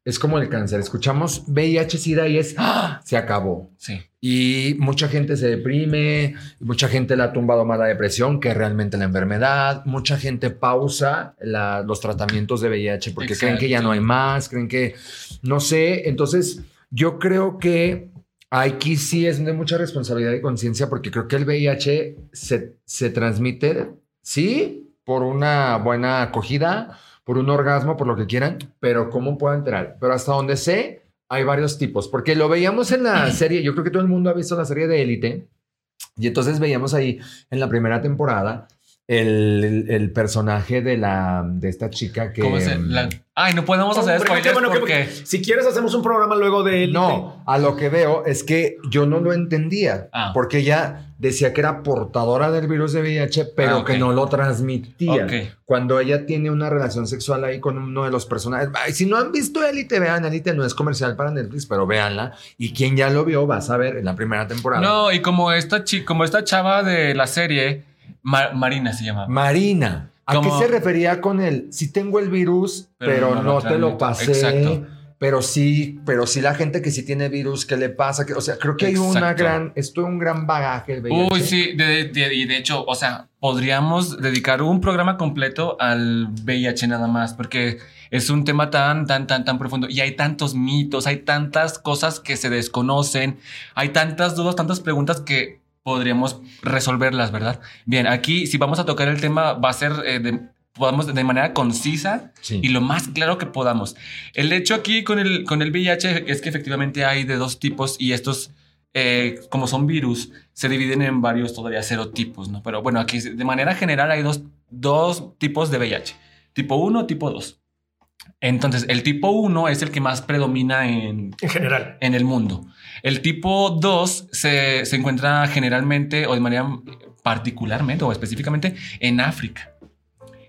es como el cáncer. Escuchamos VIH, SIDA y es, ¡ah! se acabó. Sí. Y mucha gente se deprime, mucha gente la ha tumbado más la depresión que realmente la enfermedad, mucha gente pausa la- los tratamientos de VIH porque creen que ya no hay más, creen que, no sé, entonces yo creo que aquí sí es de mucha responsabilidad y conciencia porque creo que el VIH se, se transmite, sí, por una buena acogida, por un orgasmo, por lo que quieran, pero ¿cómo puedo entrar? Pero hasta donde sé, hay varios tipos, porque lo veíamos en la serie, yo creo que todo el mundo ha visto la serie de Élite, y entonces veíamos ahí en la primera temporada el, el- el personaje de, la, de esta chica que... ¿Cómo se- la- Ay, no podemos hacer Hombre, spoilers bueno, porque... Si quieres, hacemos un programa luego de él. No, a lo que veo es que yo no lo entendía, Ah. porque ella decía que era portadora del virus de VIH, pero Ah, que no lo transmitía. Ok. Cuando ella tiene una relación sexual ahí con uno de los personajes. Ay, si no han visto Élite, vean, Élite no es comercial para Netflix, pero véanla. Y quien ya lo vio va a saber en la primera temporada. No, y como esta, chi- como esta chava de la serie, Ma- Marina se llama. Marina. ¿A Como- qué se refería con el si tengo el virus, pero, Pero no te lo pasé? Exacto. pero sí, pero sí la gente que sí tiene virus, ¿qué le pasa? Que, o sea, creo que hay una gran, esto es un gran bagaje. el VIH. Uy, sí, de, de- y de hecho, o sea, podríamos dedicar un programa completo al VIH nada más, porque es un tema tan, tan, tan, tan profundo y hay tantos mitos, hay tantas cosas que se desconocen, hay tantas dudas, tantas preguntas que podríamos resolverlas, ¿verdad? Bien, aquí si vamos a tocar el tema va a ser eh, de, podamos de manera concisa Sí. y lo más claro que podamos. El hecho aquí con el, con el VIH es que efectivamente hay de dos tipos y estos, eh, como son virus, se dividen en varios todavía serotipos, ¿no? Pero bueno, aquí de manera general hay dos, dos tipos de VIH, tipo 1, tipo 2. Entonces, el tipo 1 es el que más predomina en, En general. en el mundo. El tipo 2 se, se encuentra generalmente o de manera particularmente o específicamente en África.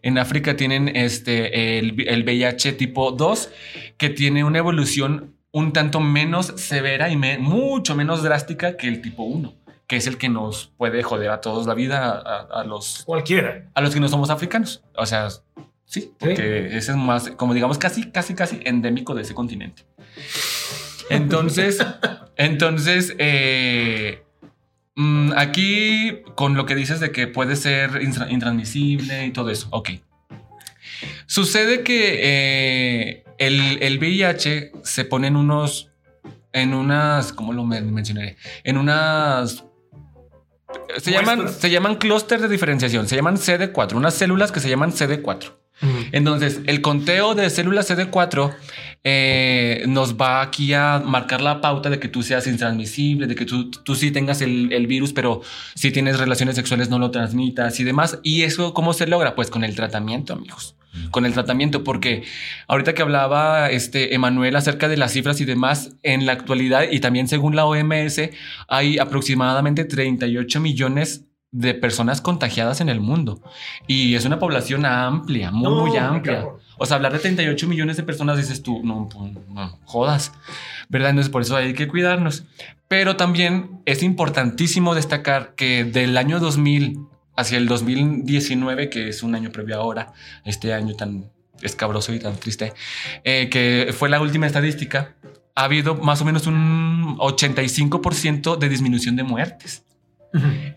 En África tienen este, el, el VIH tipo 2 que tiene una evolución un tanto menos severa y me- mucho menos drástica que el tipo 1, que es el que nos puede joder a todos la vida, a, a los, Cualquiera. a los que no somos africanos. O sea, sí, porque ese es más, como digamos, casi, casi, casi endémico de ese continente. Entonces, [laughs] entonces, eh, mm, aquí con lo que dices de que puede ser intra- intransmisible y todo eso, ok. Sucede que eh, el, el VIH se pone en unos, en unas, ¿cómo lo men- mencionaré? En unas... Se llaman, se llaman clúster de diferenciación, se llaman CD4, unas células que se llaman CD4. Entonces, el conteo de células CD4 eh, nos va aquí a marcar la pauta de que tú seas intransmisible, de que tú, tú sí tengas el, el virus, pero si tienes relaciones sexuales no lo transmitas y demás. ¿Y eso cómo se logra? Pues con el tratamiento, amigos. Con el tratamiento, porque ahorita que hablaba este Emanuel acerca de las cifras y demás, en la actualidad y también según la OMS, hay aproximadamente 38 millones de personas contagiadas en el mundo. Y es una población amplia, muy, No, muy amplia. O sea, hablar de 38 millones de personas, dices tú, no, pues, no jodas, ¿verdad? Entonces, por eso hay que cuidarnos. Pero también es importantísimo destacar que del año 2000 hacia el 2019, que es un año previo ahora, este año tan escabroso y tan triste, eh, que fue la última estadística, ha habido más o menos un 85% de disminución de muertes.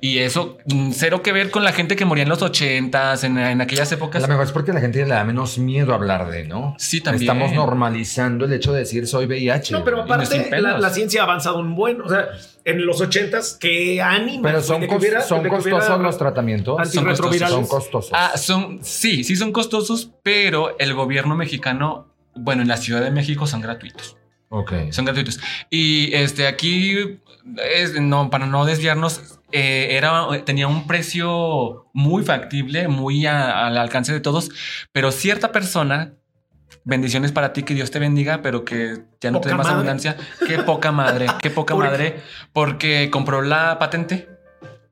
Y eso, mm, cero que ver con la gente que moría en los 80s, en, en aquellas A épocas. lo mejor es porque la gente le da menos miedo hablar de, ¿no? Sí, también. Estamos normalizando el hecho de decir soy VIH. No, pero no aparte, pelos. la, la ciencia ha avanzado un buen. O sea, en los ochentas, qué ánimo. Pero son, de hubiera- son de costosos los tratamientos. antirretrovirales. Son costosos. Ah, son, sí, sí son costosos, pero el gobierno mexicano, bueno, en la Ciudad de México son gratuitos. Ok. Son gratuitos. Y este aquí, es, no, para no desviarnos, eh, era, tenía un precio muy factible, muy a- al alcance de todos, pero cierta persona, bendiciones para ti, que Dios te bendiga, pero que ya no te dé Poca más madre. abundancia. Qué poca madre, qué poca [laughs] ¿Por madre, porque compró la patente.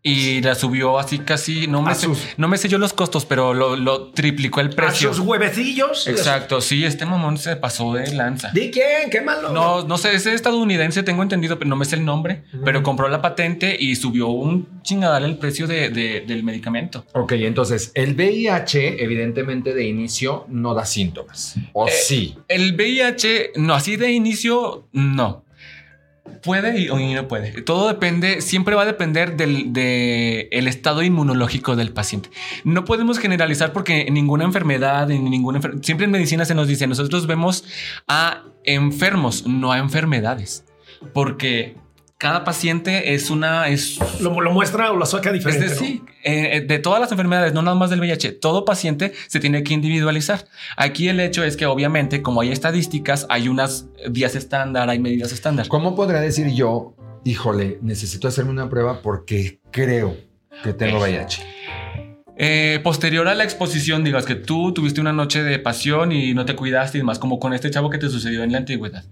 Y la subió así casi, no me, A sé, no me sé yo los costos, pero lo, lo triplicó el A precio. sus huevecillos. Exacto, sí, este mamón se pasó de lanza. ¿De quién? ¿Qué malo? No, no sé, es estadounidense, tengo entendido, pero no me sé el nombre. Pero compró la patente y subió un chingadal el precio de- de- del medicamento. Ok, entonces el VIH evidentemente de inicio no da síntomas. ¿O Eh, sí? El VIH, no, así de inicio, no. Puede y, no puede. Todo depende, siempre va a depender del de el estado inmunológico del paciente. No podemos generalizar porque ninguna enfermedad, en ninguna enfer- siempre en medicina se nos dice, nosotros vemos a enfermos, no a enfermedades, porque cada paciente es una, es Lo, lo muestra o lo saca es diferente. decir, eh, de todas las enfermedades, no nada más del VIH, todo paciente se tiene que individualizar. Aquí el hecho es que obviamente, como hay estadísticas, hay unas vías estándar, hay medidas estándar. ¿Cómo podría decir yo, híjole, necesito hacerme una prueba porque creo que tengo VIH? Eh, posterior a la exposición, digas que tú tuviste una noche de pasión y no te cuidaste y demás, como con este chavo que te sucedió en la antigüedad.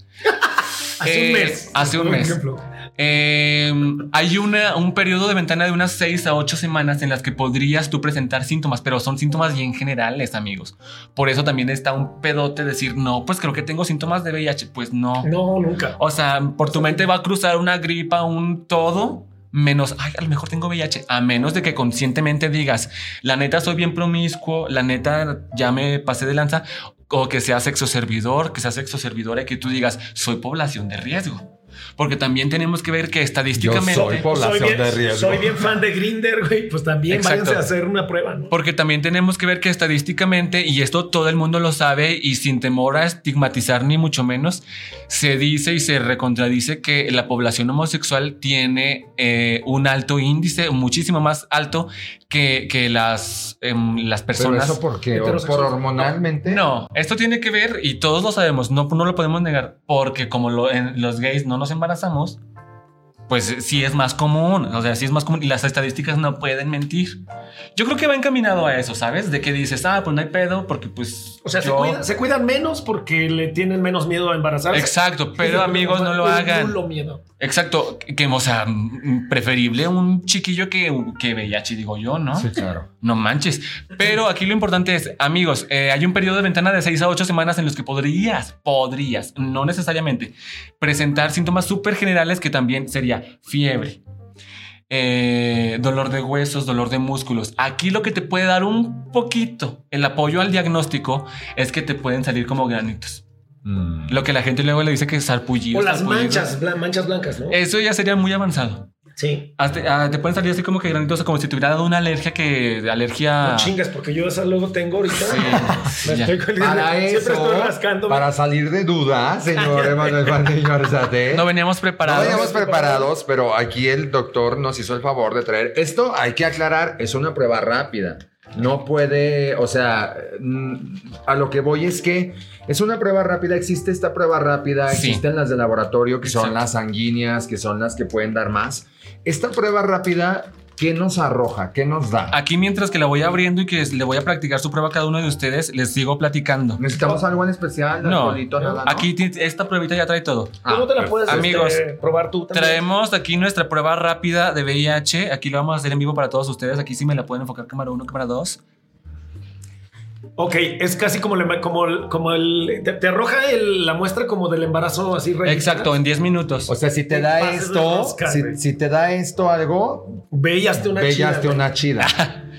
Hace un Eh, mes. hace un por mes. ejemplo. Eh, hay una, un periodo de ventana de unas 6 a 8 semanas en las que podrías tú presentar síntomas, pero son síntomas bien generales, amigos. Por eso también está un pedote decir, no, pues creo que tengo síntomas de VIH. Pues no. No, nunca. O sea, por tu mente va a cruzar una gripa, un todo, menos, ay, a lo mejor tengo VIH, a menos de que conscientemente digas, la neta soy bien promiscuo, la neta ya me pasé de lanza. O que sea sexo servidor, que sea sexo servidora y que tú digas, soy población de riesgo. Porque también tenemos que ver que estadísticamente... Yo soy población soy bien, de riesgo. Soy bien fan de Grinder, güey. Pues también Exacto. váyanse a hacer una prueba, ¿no? Porque también tenemos que ver que estadísticamente, y esto todo el mundo lo sabe y sin temor a estigmatizar ni mucho menos, se dice y se recontradice que la población homosexual tiene eh, un alto índice, muchísimo más alto que, que las, em, las Pero personas. eso porque heterosexual. por hormonalmente. No, esto tiene que ver, y todos lo sabemos, no, no lo podemos negar, porque como lo- en los gays no nos embarazamos, pues sí es más común, o sea, sí es más común y las estadísticas no pueden mentir. Yo creo que va encaminado a eso, ¿sabes? De que dices, ah, pues no hay pedo, porque pues... O sea, se, cuidan, se cuidan menos porque le tienen menos miedo a embarazarse. Exacto, pero amigos, no lo hagan. nulo miedo. Exacto, que, o sea, preferible un chiquillo que, que VIH, digo yo, ¿no? Sí, claro. No manches. Pero aquí lo importante es, amigos, eh, hay un periodo de ventana de 6 a 8 semanas en los que podrías, podrías, no necesariamente, presentar síntomas súper generales que también sería fiebre, eh, dolor de huesos, dolor de músculos. Aquí lo que te puede dar un poquito el apoyo al diagnóstico es que te pueden salir como granitos. Mm. Lo que la gente luego le dice que es sarpullido. O las sarpullido. manchas, blan- manchas blancas, ¿no? Eso ya sería muy avanzado. Sí. Hasta- ah, te pueden salir así como que granitos, como si te hubiera dado una alergia que alergia. No chingas, porque yo esa luego tengo ahorita. Sí, [laughs] Me ya. estoy con- Para siempre eso, estoy rascándome. para salir de dudas, [laughs] señor Emanuel Valdeño Arzate. No veníamos preparados. No veníamos preparados, pero aquí el doctor nos hizo el favor de traer. Esto hay que aclarar, es una prueba rápida. No puede, o sea, mm, a lo que voy es que es una prueba rápida. Existe esta prueba rápida, Sí. existen las de laboratorio, que son las sanguíneas, que son las que pueden dar más. Esta prueba rápida, ¿qué nos arroja? ¿Qué nos da? Aquí mientras que la voy abriendo y que le voy a practicar su prueba a cada uno de ustedes, les sigo platicando. ¿Necesitamos algo en especial? No, alcoholito, nada, no? aquí esta pruebita ya trae todo. ¿Cómo te la Ah, puedes Amigos, este, probar tú también? Traemos aquí nuestra prueba rápida de VIH. Aquí lo vamos a hacer en vivo para todos ustedes. Aquí sí me la pueden enfocar cámara 1, cámara 2. Ok, es casi como, el, como, el, como el. Te, te arroja el- la muestra como del embarazo así rayita. Exacto, en 10 minutos. O sea, si te Te da esto, rosca, si, si te da esto algo, Veíaste una chida, una [laughs] chida.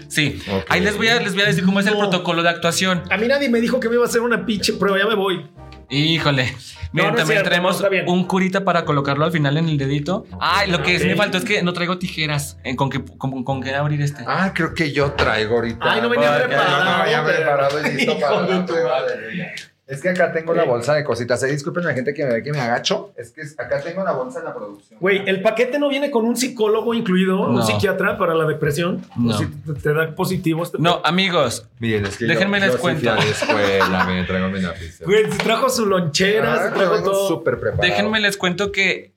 sí. Ahí les voy, a, les voy a decir cómo es el protocolo de actuación. A mí nadie me dijo que me iba a hacer una pinche prueba, ya me voy. Híjole. Miren, no también cierto, tenemos un curita para colocarlo al final en el dedito. Ay, lo que me faltó es que no traigo tijeras. Eh, ¿Con qué, con, con qué abrir este? Ah, creo que yo traigo ahorita. Ay, no venía preparado, No, venía preparado y listo para [laughs] Es que acá tengo la bolsa de cositas. Eh, disculpen a la gente que me ve que me agacho. Es que acá tengo la bolsa de la producción. Güey, el paquete no viene con un psicólogo incluido, un No. psiquiatra para la depresión. No. Si te, te da positivo este No, amigos, Miren, es que Déjenme yo, les yo sí cuento. la escuela, me traigo mi lápiz. Güey, se trajo su lonchera, Ah, se trajo todo. súper preparado. déjenme les cuento que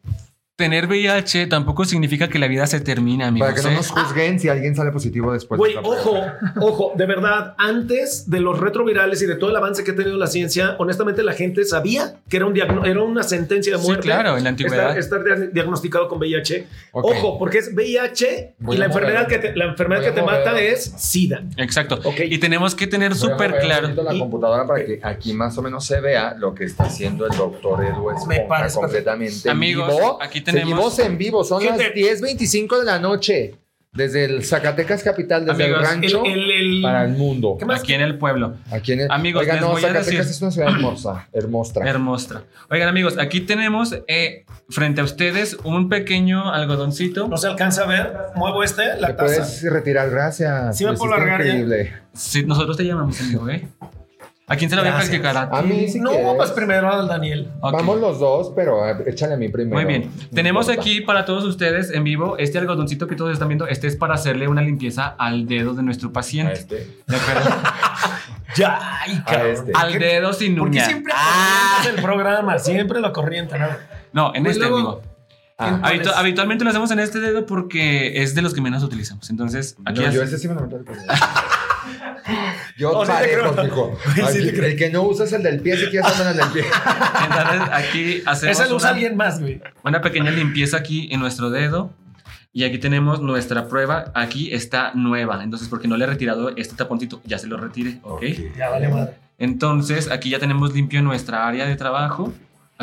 tener VIH tampoco significa que la vida se termine, amigos. Para que no ¿eh? nos juzguen si alguien sale positivo después Güey, de ojo, prueba. ojo, de verdad, antes de los retrovirales y de todo el avance que ha tenido la ciencia, honestamente la gente sabía que era, un era una sentencia de Sí, muerte. claro, en la antigüedad. Estar, estar dia- diagnosticado con VIH. Ok. Ojo, porque es VIH Voy y la mover. enfermedad, que te, la enfermedad Voy que te mata es SIDA. Exacto. Ok. Y tenemos que tener súper claro. la Y- computadora para que aquí más o menos se vea lo que está haciendo el doctor Edu Esponja parece completamente Amigos, vivo. aquí tenemos- Seguimos en vivo, son las Gente. 10.25 de la noche. Desde el Zacatecas Capital, desde Amigos, el rancho El, el- el- para el mundo. ¿Qué más? Aquí en el pueblo. Aquí en el, Amigos, Oigan, les no, voy a Zacatecas decir- es una ciudad hermosa, hermosa. Hermosa. Oigan, amigos, aquí tenemos eh, frente a ustedes un pequeño algodoncito. No se alcanza a ver. Muevo este, la Te taza. puedes retirar, gracias. Sí me puedo largar ya. increíble. Sí, nosotros te llamamos, amigo, ¿eh? ¿A quién se lo voy a practicar? A A mí si no, quieres. vas primero al Daniel. Vamos los dos, pero échale a mí primero. Muy bien. No Tenemos importa. aquí para todos ustedes en vivo este algodoncito que todos están viendo. Este es para hacerle una limpieza al dedo de nuestro A paciente. este. De acuerdo. [laughs] Ya, ay, cabrón. este. al dedo sin ¿Por qué uña. siempre Ah, el programa? Siempre la corriente, ¿no? no, en Pues este luego- amigo. Ah, ¿Cuál Habitu- es? habitualmente lo hacemos en este dedo porque es de los que menos utilizamos. Entonces, aquí no, es- yo ese sí me lo meto. [laughs] Yo No, sí te parejo, creo. mijo. [laughs] Sí te Aquí, creo. el que no usa es el del pie, si quieres andar en el del pie. [laughs] entonces aquí hacemos Ese lo usa una- alguien más, güey. una pequeña limpieza aquí en nuestro dedo. Y aquí tenemos nuestra prueba. Aquí está nueva. Entonces, porque no le he retirado este taponcito, ya se lo retire. ¿ok? Ya vale madre. Entonces, aquí ya tenemos limpio nuestra área de trabajo.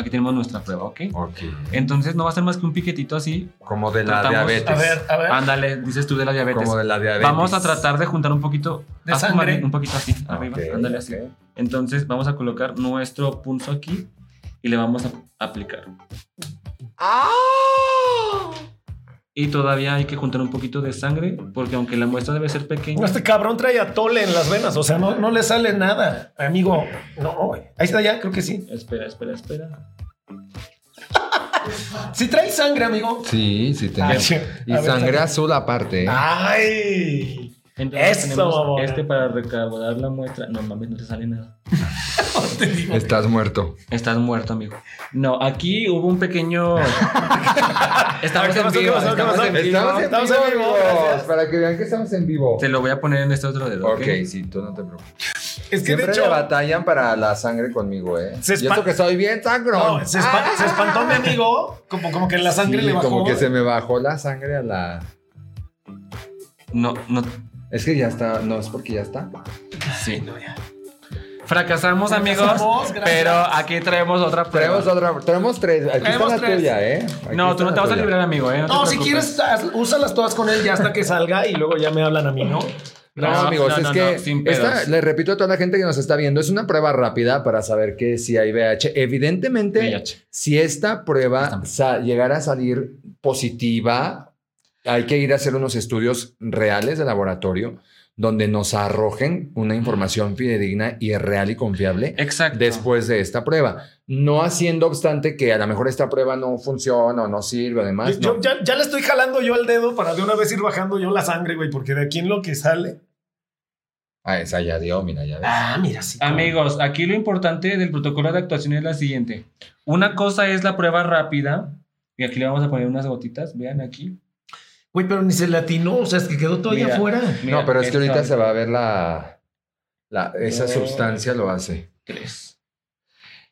Aquí tenemos nuestra prueba, ¿ok? Ok. Entonces, no va a ser más que un piquetito así. Como de la Tratamos- diabetes. A ver, a ver. Ándale, dices tú de la diabetes. Como de la diabetes. Vamos a tratar de juntar un poquito De haz sangre. Un poquito así, Ah, arriba. ok, Ándale así. ok. Entonces vamos a colocar nuestro pulso aquí y le vamos a aplicar. Y todavía hay que juntar un poquito de sangre porque aunque la muestra debe ser pequeña. Este cabrón trae atole en las venas, o sea, no, no le sale nada, amigo. No, güey. ahí está ya, creo que sí. Espera, espera, espera. [laughs] Si trae sangre, amigo. Sí, sí, tengo. Ay, sí. Y A ver, sangre sangre. azul aparte. ¿eh? Ay. Entonces Eso, este para recaudar la muestra. No mames, no te sale nada. [laughs] Te digo. Estás muerto. Estás muerto, amigo. No, aquí hubo un pequeño. [laughs] estamos ¿Qué en vivo. Estamos en vivo. Estamos en vivo, gracias. Para que vean que estamos en vivo. Te lo voy a poner en este otro dedo. Ok, Ok. sí, tú no te preocupes. Es que de Siempre hecho. le batallan para la sangre conmigo, ¿eh? Se y eso que soy bien sangrón. No, se, espa- se espantó mi amigo, como, como que la sangre Sí, le bajó. Como que se me bajó la sangre a la. No, no. Es que ya está, no es porque ya está. Sí. Fracasamos, amigos. Fracasamos, gracias. Pero aquí traemos otra prueba. Traemos otra, traemos tres. Aquí Traemos está la tres. tuya, ¿eh? Aquí No, tú no te vas a librar, amigo, ¿eh? te No, si quieres, úsalas todas con él ya hasta que salga y luego ya me hablan a mí, ¿no? No, No, amigos, no, es no, que no, esta, le repito a toda la gente que nos está viendo, es una prueba rápida para saber que si hay VIH. Evidentemente, VIH. si esta prueba llegara a salir positiva, hay que ir a hacer unos estudios reales de laboratorio donde nos arrojen una información fidedigna y real y confiable Exacto. después de esta prueba. No haciendo obstante que a lo mejor esta prueba no funciona o no sirve, además. Yo, no. ya, ya le estoy jalando yo al dedo para de una vez ir bajando yo la sangre, güey, porque de aquí en lo que sale. Ah, esa ya dio, mira, ya ves. Ah, mira, sí. Amigos, aquí lo importante del protocolo de actuación es la siguiente. Una cosa es la prueba rápida. Y aquí le vamos a poner unas gotitas. Vean aquí. Güey, pero ni se latinó, o sea, es que quedó todavía Mira. afuera. Mira, no, pero es que ahorita se va a ver la. la esa No. sustancia lo hace. Tres.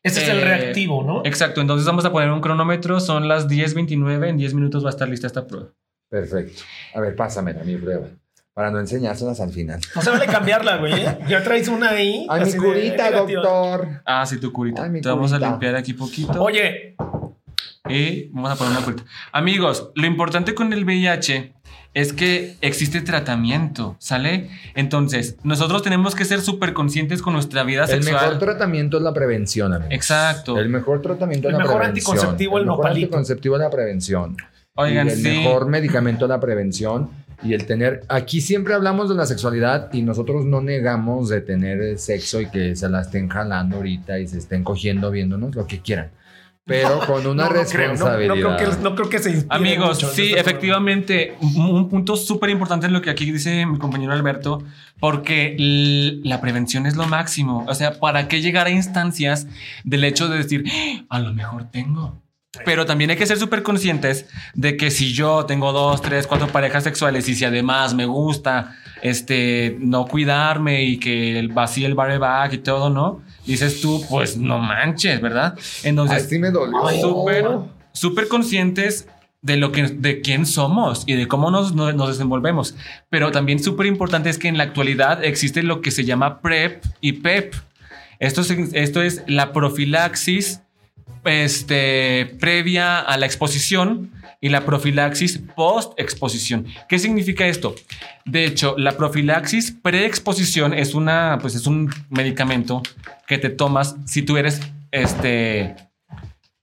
Ese es el Eh, reactivo, ¿no? Exacto, entonces vamos a poner un cronómetro. Son las 10.29. En 10 minutos va a estar lista esta prueba. Perfecto. A ver, pásamela, mi prueba. Para no enseñárselas al final. No se vale cambiarla, güey. ¿eh? Ya traes una ahí. Ay, mi curita, doctor. Ah, sí, tu curita. Ay, mi Te vamos a curita. limpiar aquí poquito. Oye, Y vamos a poner una curita. Amigos, lo importante con el VIH es que existe tratamiento, ¿sale? Entonces, nosotros tenemos que ser súper conscientes con nuestra vida El sexual. mejor tratamiento es la prevención, amigos. Exacto. El mejor tratamiento es El la mejor prevención. anticonceptivo, el mejor nopalito. anticonceptivo es la prevención. Oigan, y el sí. mejor medicamento es la prevención y el tener aquí siempre hablamos de la sexualidad y nosotros no negamos de tener sexo y que se la estén jalando ahorita y se estén cogiendo viéndonos lo que quieran pero con una [laughs] no, no creo, no- responsabilidad No, creo que, no creo que se inspire Amigos, mucho sí, efectivamente, un un punto súper importante en lo que aquí dice mi compañero Alberto, porque la prevención es lo máximo. O sea, ¿para qué llegar a instancias del hecho de decir, "Ah, a lo mejor tengo? Pero también hay que ser súper conscientes de que si yo tengo dos, tres, cuatro parejas sexuales y si además me gusta este, no cuidarme y que el vacíe el bareback y todo, ¿no? Dices tú, pues no manches, ¿verdad? Entonces, me dolió súper, súper conscientes de lo que, de quién somos y de cómo nos, nos, nos desenvolvemos. Pero también súper importante es que en la actualidad existe lo que se llama PrEP y PEP. Esto es, esto es la profilaxis este, previa a la exposición y la profilaxis post-exposición. ¿Qué significa esto? De hecho, la profilaxis pre-exposición es, una, pues es un medicamento que te tomas si tú eres este,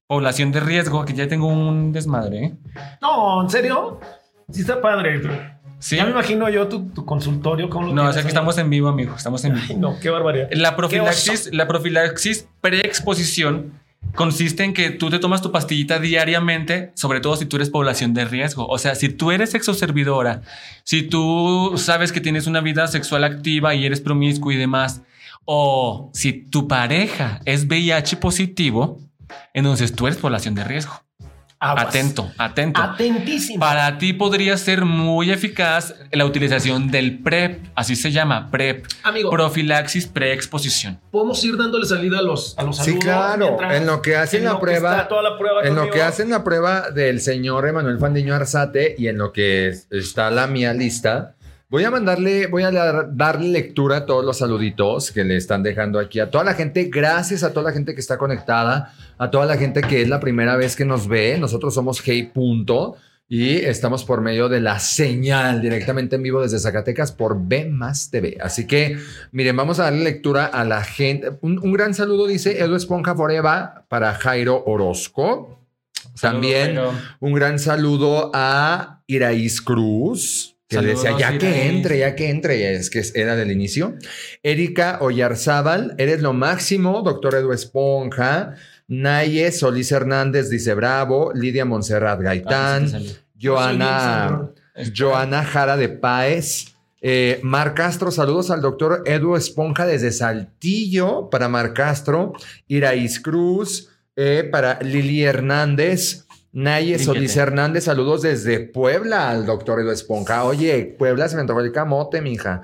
población de riesgo, que ya tengo un desmadre. ¿eh? No, ¿en serio? Sí está padre. Sí. Ya me imagino yo tu, tu consultorio. ¿cómo lo No, o sea que ahí? estamos en vivo, amigo. Estamos en vivo. Ay, no, qué barbaridad. La profilaxis, la profilaxis pre-exposición consiste en que tú te tomas tu pastillita diariamente, sobre todo si tú eres población de riesgo. O sea, si tú eres sexoservidora, si tú sabes que tienes una vida sexual activa y eres promiscuo y demás, o si tu pareja es VIH positivo, entonces tú eres población de riesgo. Aguas. Atento, atento. Atentísimo. Para ti podría ser muy eficaz la utilización del PrEP, así se llama, PrEP, Amigo, profilaxis preexposición. podemos ir dándole salida a los, a los Sí, claro. mientras- En lo que hacen en la lo que prueba- está toda la prueba En lo que hacen la prueba del señor Emanuel Fandiño Arzate y en lo que es- está la mía lista, voy a mandarle, voy a dar- darle lectura a todos los saluditos que le están dejando aquí a toda la gente. Gracias a toda la gente que está conectada, a toda la gente que es la primera vez que nos ve. Nosotros somos Hey Punto. Y estamos por medio de la señal directamente en vivo desde Zacatecas por B más TV. Así que, miren, vamos a darle lectura a la gente. Un, un gran saludo, dice Edu Esponja Foreva para Jairo Orozco. También Saludos, un gran saludo a Iraís Cruz. Que le decía, ya que entre, ya que entre, es que era del inicio. Erika Oyarzábal, eres lo máximo, doctor Edu Esponja. Naye Solís Hernández dice bravo. Lidia Montserrat Gaitán. Ah. Joana, Joana Jara de Páez. Eh, Mar Castro, saludos al doctor Edu Esponja desde Saltillo para Mar Castro. Iraís Cruz, eh, para Lili Hernández. Naye Límpiate. Solís Hernández, saludos desde Puebla al doctor Edu Esponja. Oye, Puebla se me antojó el camote, mija.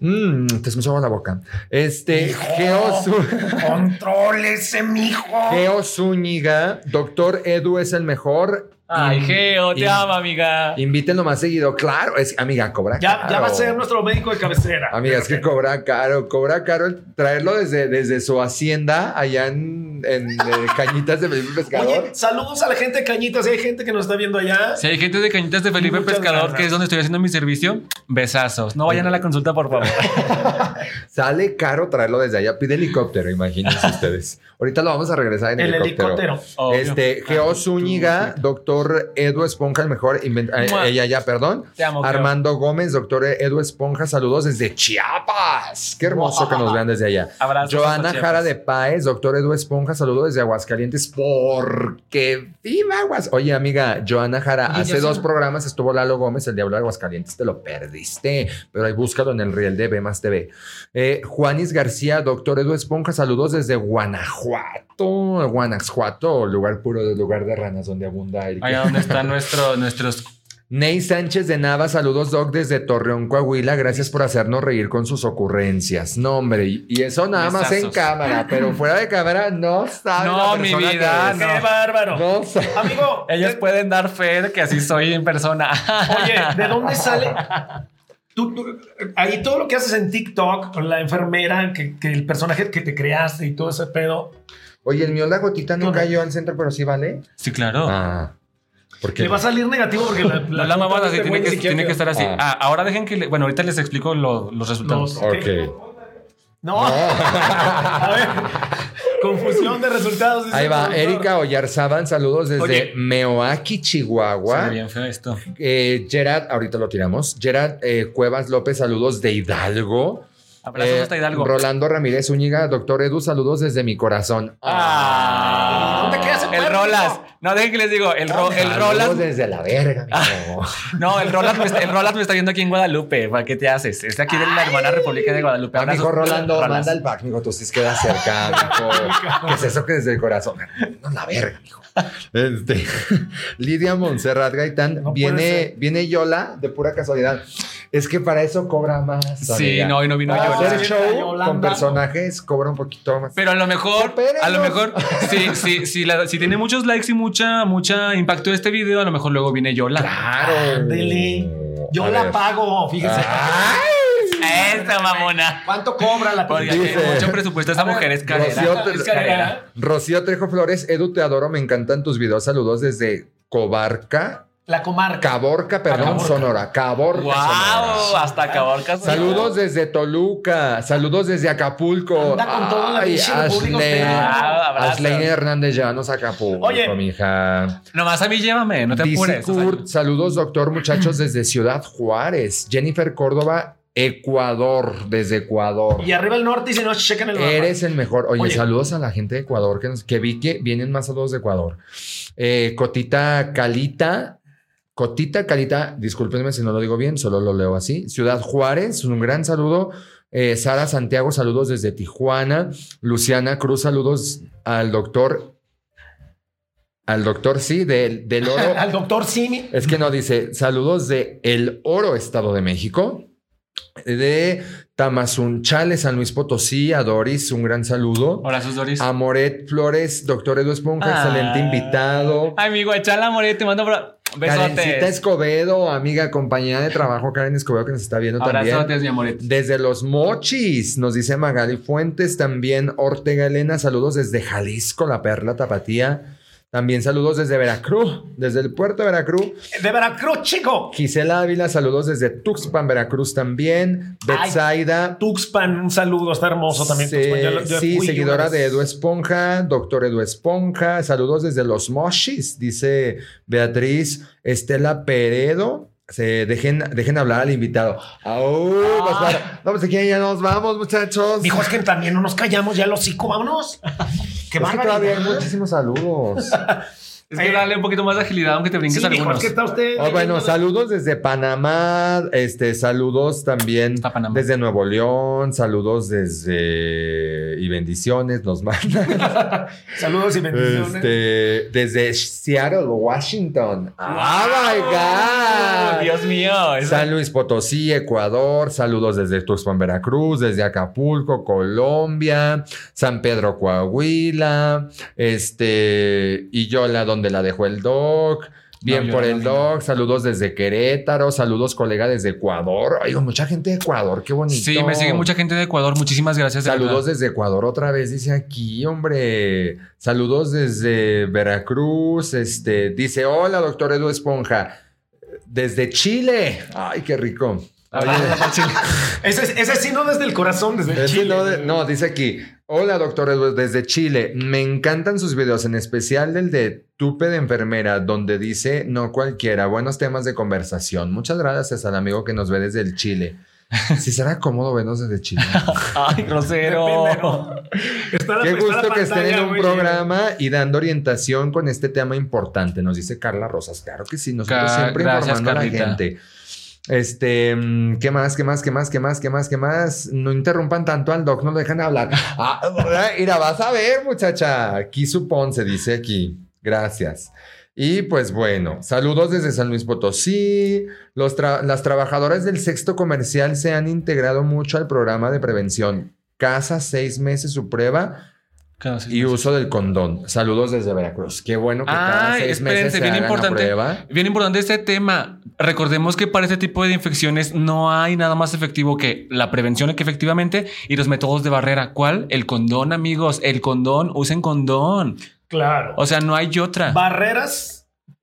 Mmm, te agua la boca. Este, Geo, Zú- Contrólese, mijo. Geo Zúñiga, doctor Edu es el mejor. Ay, Geo, te amo, amiga. Invítenlo más seguido. Claro, es amiga, cobra Ya, caro. ya va a ser nuestro médico de cabecera. Amiga, es que [laughs] cobra caro, cobra caro el traerlo desde, desde su hacienda allá en, en, eh, Cañitas de Felipe Pescador. Oye, saludos a la gente de Cañitas. Si hay gente que nos está viendo allá. Si hay gente de Cañitas de Felipe Muchas Pescador, ganas. que es donde estoy haciendo mi servicio, besazos. No vayan a la consulta, por favor. [laughs] Sale caro traerlo desde allá. Pide helicóptero, imagínense [laughs] ustedes. Ahorita lo vamos a regresar en El helicóptero. helicóptero. Obvio. Este, Geo Zúñiga, doctor Edu Esponja, el mejor invent- eh, ella ya, perdón. Te amo. Armando Gómez, doctor Edu Esponja, saludos desde Chiapas. Qué hermoso que nos vean desde allá. Abrazos Joana Jara de Páez, doctor Edu Esponja, saludos desde Aguascalientes porque viva Aguas. Oye, amiga, Joana Jara, Oye, hace dos sí- programas estuvo Lalo Gómez, el Diablo de Aguascalientes, te lo perdiste, pero ahí búscalo en el Riel de B más TV. Eh, Juanis García, doctor Edu Esponja, saludos desde Guanajuato, Guanajuato, lugar puro de lugar de ranas donde abunda el Allá donde están [laughs] nuestro, nuestros. Ney Sánchez de Nava, saludos Doc desde Torreón, Coahuila. Gracias por hacernos reír con sus ocurrencias. No, hombre, y, eso nada más en cámara, pero fuera de cámara no sabe. No, la mi vida, que ¡Qué bárbaro! No sabe. Amigo, Ellos de- pueden dar fe de que así soy en persona. oye, ¿de [laughs] dónde sale? Tú, tú- ahí todo lo que haces en TikTok, con la enfermera, que, que el personaje que te creaste y todo ese pedo, Oye, el mío la gotita no ¿Qué onda? cayó al centro, pero sí vale. Sí, claro. Ah, porque le va a salir negativo porque la, No la [laughs] así, de tiene que, tiene que estar así. Ah. Ah, ahora dejen que. le- bueno, ahorita les explico lo- los resultados. Los- Ok. No. [laughs] A ver. Confusión de resultados. dice Ahí va. Erika Oyarzaban, saludos desde Oye. Meoaki, Chihuahua. ve bien feo esto. Eh, Gerard, ahorita lo tiramos. Gerard eh, Cuevas López, saludos de Hidalgo. Abrazos Eh, hasta Hidalgo. Rolando Ramírez Úñiga, doctor Edu, saludos desde mi corazón. Ah. ¿Dónde queda ese El? Rolas. No, dejen que les digo. El, ro- el Rolas. desde la verga. [laughs] No, el Rolas, me está, el Rolas me está viendo aquí en Guadalupe. ¿Para qué te haces? Es de aquí de la hermana República de Guadalupe. Ah, Abrazos, mijo, Rolando, Rolas. manda el pack, mijo, tú sí quedas cerca, [laughs] mijo. ¿Qué es eso que desde el corazón? No, la verga, mijo. Este, [laughs] Lidia Montserrat Gaitán, No viene, viene Yola de pura casualidad. Es que para eso cobra más. Sí, amiga. no, y no vino Para Yola. hacer show con personajes cobra un poquito más. Pero a lo mejor, Coopérenos. a lo mejor, sí, sí, sí, la- si tiene muchos likes y mucha, mucha impacto este video, a lo mejor luego viene Yola. Claro. Ándele. Yo A la ver. pago, fíjese. Ay. Esta mamona. ¿Cuánto cobra la Porque Dice- mucho presupuesto esa mujer, es carrera. Rocío, Es carrera. Rocío Trejo Flores, Edu, te adoro, me encantan tus videos. Saludos desde Cobarca, La comarca. Caborca, perdón, Caborca. Sonora. Caborca, Wow, Sonora. hasta Caborca. Saludos desde Toluca, saludos desde Acapulco. Anda con todo la República Ashley, usted. Ah, abrazos. Ashley Hernández, llévanos a Acapulco, Oye. mija. Nomás a mí llévame, no te DC apures. Kurt, saludos, doctor, muchachos, desde Ciudad Juárez. Jennifer Córdoba, Ecuador, desde Ecuador. Y arriba el norte y si no, chequen el mapa. Eres el mejor. Oye, Oye. saludos a la gente de Ecuador que, nos- que vi que vienen más saludos de Ecuador. Eh, Cotita Calita. Cotita Calita, discúlpenme si no lo digo bien, solo lo leo así. Ciudad Juárez, un gran saludo. Eh, Sara Santiago, saludos desde Tijuana. Luciana Cruz, saludos al doctor. Al doctor, sí, del, del [laughs] oro. Al doctor Simi. Es que no dice saludos de El Oro, Estado de México. De Tamazunchale, San Luis Potosí, a Doris, un gran saludo. Hola, sus Doris. A Moret Flores, doctor Edu Esponja, Ah. excelente invitado. Ay, mi guachala, morir, te mando bra- Karencita besotes. Escobedo, amiga, compañera de trabajo, Karen Escobedo, que nos está viendo también. Abrazotes, mi amoret. Desde los mochis, nos dice Magali Fuentes, también Ortega Elena, saludos desde Jalisco, la perla tapatía. También saludos desde Veracruz, desde el puerto de Veracruz. De Veracruz, chico. Gisela Ávila, saludos desde Tuxpan, Veracruz también. Betsaida. Tuxpan, un saludo, está hermoso también. Tuxpan, sí, seguidora de. Edu Esponja, doctor Edu Esponja. Saludos desde Los Mochis, dice Beatriz Estela Peredo. Se dejen, dejen hablar al invitado. ¡Au! bueno, no, pues aquí ya nos vamos, muchachos. Dijo, es que también no nos callamos ya los hocico, vámonos. [laughs] Qué Es que barbaridad. todavía hay muchísimos saludos. [laughs] Es que dale un poquito más de agilidad, aunque te brinques Sí, algunos. que está usted. Oh, bueno, saludos desde Panamá, este, saludos también desde Nuevo León, saludos desde y bendiciones nos mandan. [laughs] Saludos y bendiciones. Este, desde Seattle, Washington. ¡Oh my God! Dios mío. esa- San Luis Potosí, Ecuador, saludos desde Tuxpan, Veracruz, desde Acapulco, Colombia, San Pedro, Coahuila, este, y Yola, donde la dejó el doc. Bien No, por el doc, saludos desde Querétaro, saludos colega desde Ecuador. Ay, mucha gente de Ecuador, qué bonito. Sí, me sigue mucha gente de Ecuador. Muchísimas gracias. Saludos desde Ecuador otra vez, dice aquí, hombre. Saludos desde Veracruz, este, dice, hola, doctor Edu Esponja. Desde Chile. Ay, qué rico. Oye, [laughs] Ese, ese sí no desde el corazón, desde ese Chile. no, de- no, dice aquí. Hola, doctor desde Chile. Me encantan sus videos, en especial el de Tupe de Enfermera, donde dice no cualquiera. Buenos temas de conversación. Muchas gracias al amigo que nos ve desde el Chile. [laughs] Si será cómodo vernos desde Chile. Ay, [laughs] grosero. Qué está la gusto que estén en un güey. programa y dando orientación con este tema importante, nos dice Carla Rosas. Claro que sí, nosotros Ca- siempre gracias, informando a la gente. Este, mm, ¿qué más? ¿Qué más? ¿Qué más? ¿Qué más? ¿Qué más? ¿Qué más? No interrumpan tanto al doc, no lo dejan hablar. [laughs] Ah, mira, vas a ver, muchacha. Kisu Ponce dice aquí. Gracias. Y pues bueno, saludos desde San Luis Potosí. Los tra- las trabajadoras del sexto comercial se han integrado mucho al programa de prevención. Casa seis meses su prueba Cada seis y meses. uso del condón. Saludos desde Veracruz. Qué bueno que cada Ay, seis espérense, meses se bien hagan la importante. prueba. Bien importante este tema. Recordemos que para este tipo de infecciones no hay nada más efectivo que la prevención que efectivamente y los métodos de barrera. ¿Cuál? El condón, amigos. El condón. Usen condón. Claro. O sea, no hay otra. Barreras,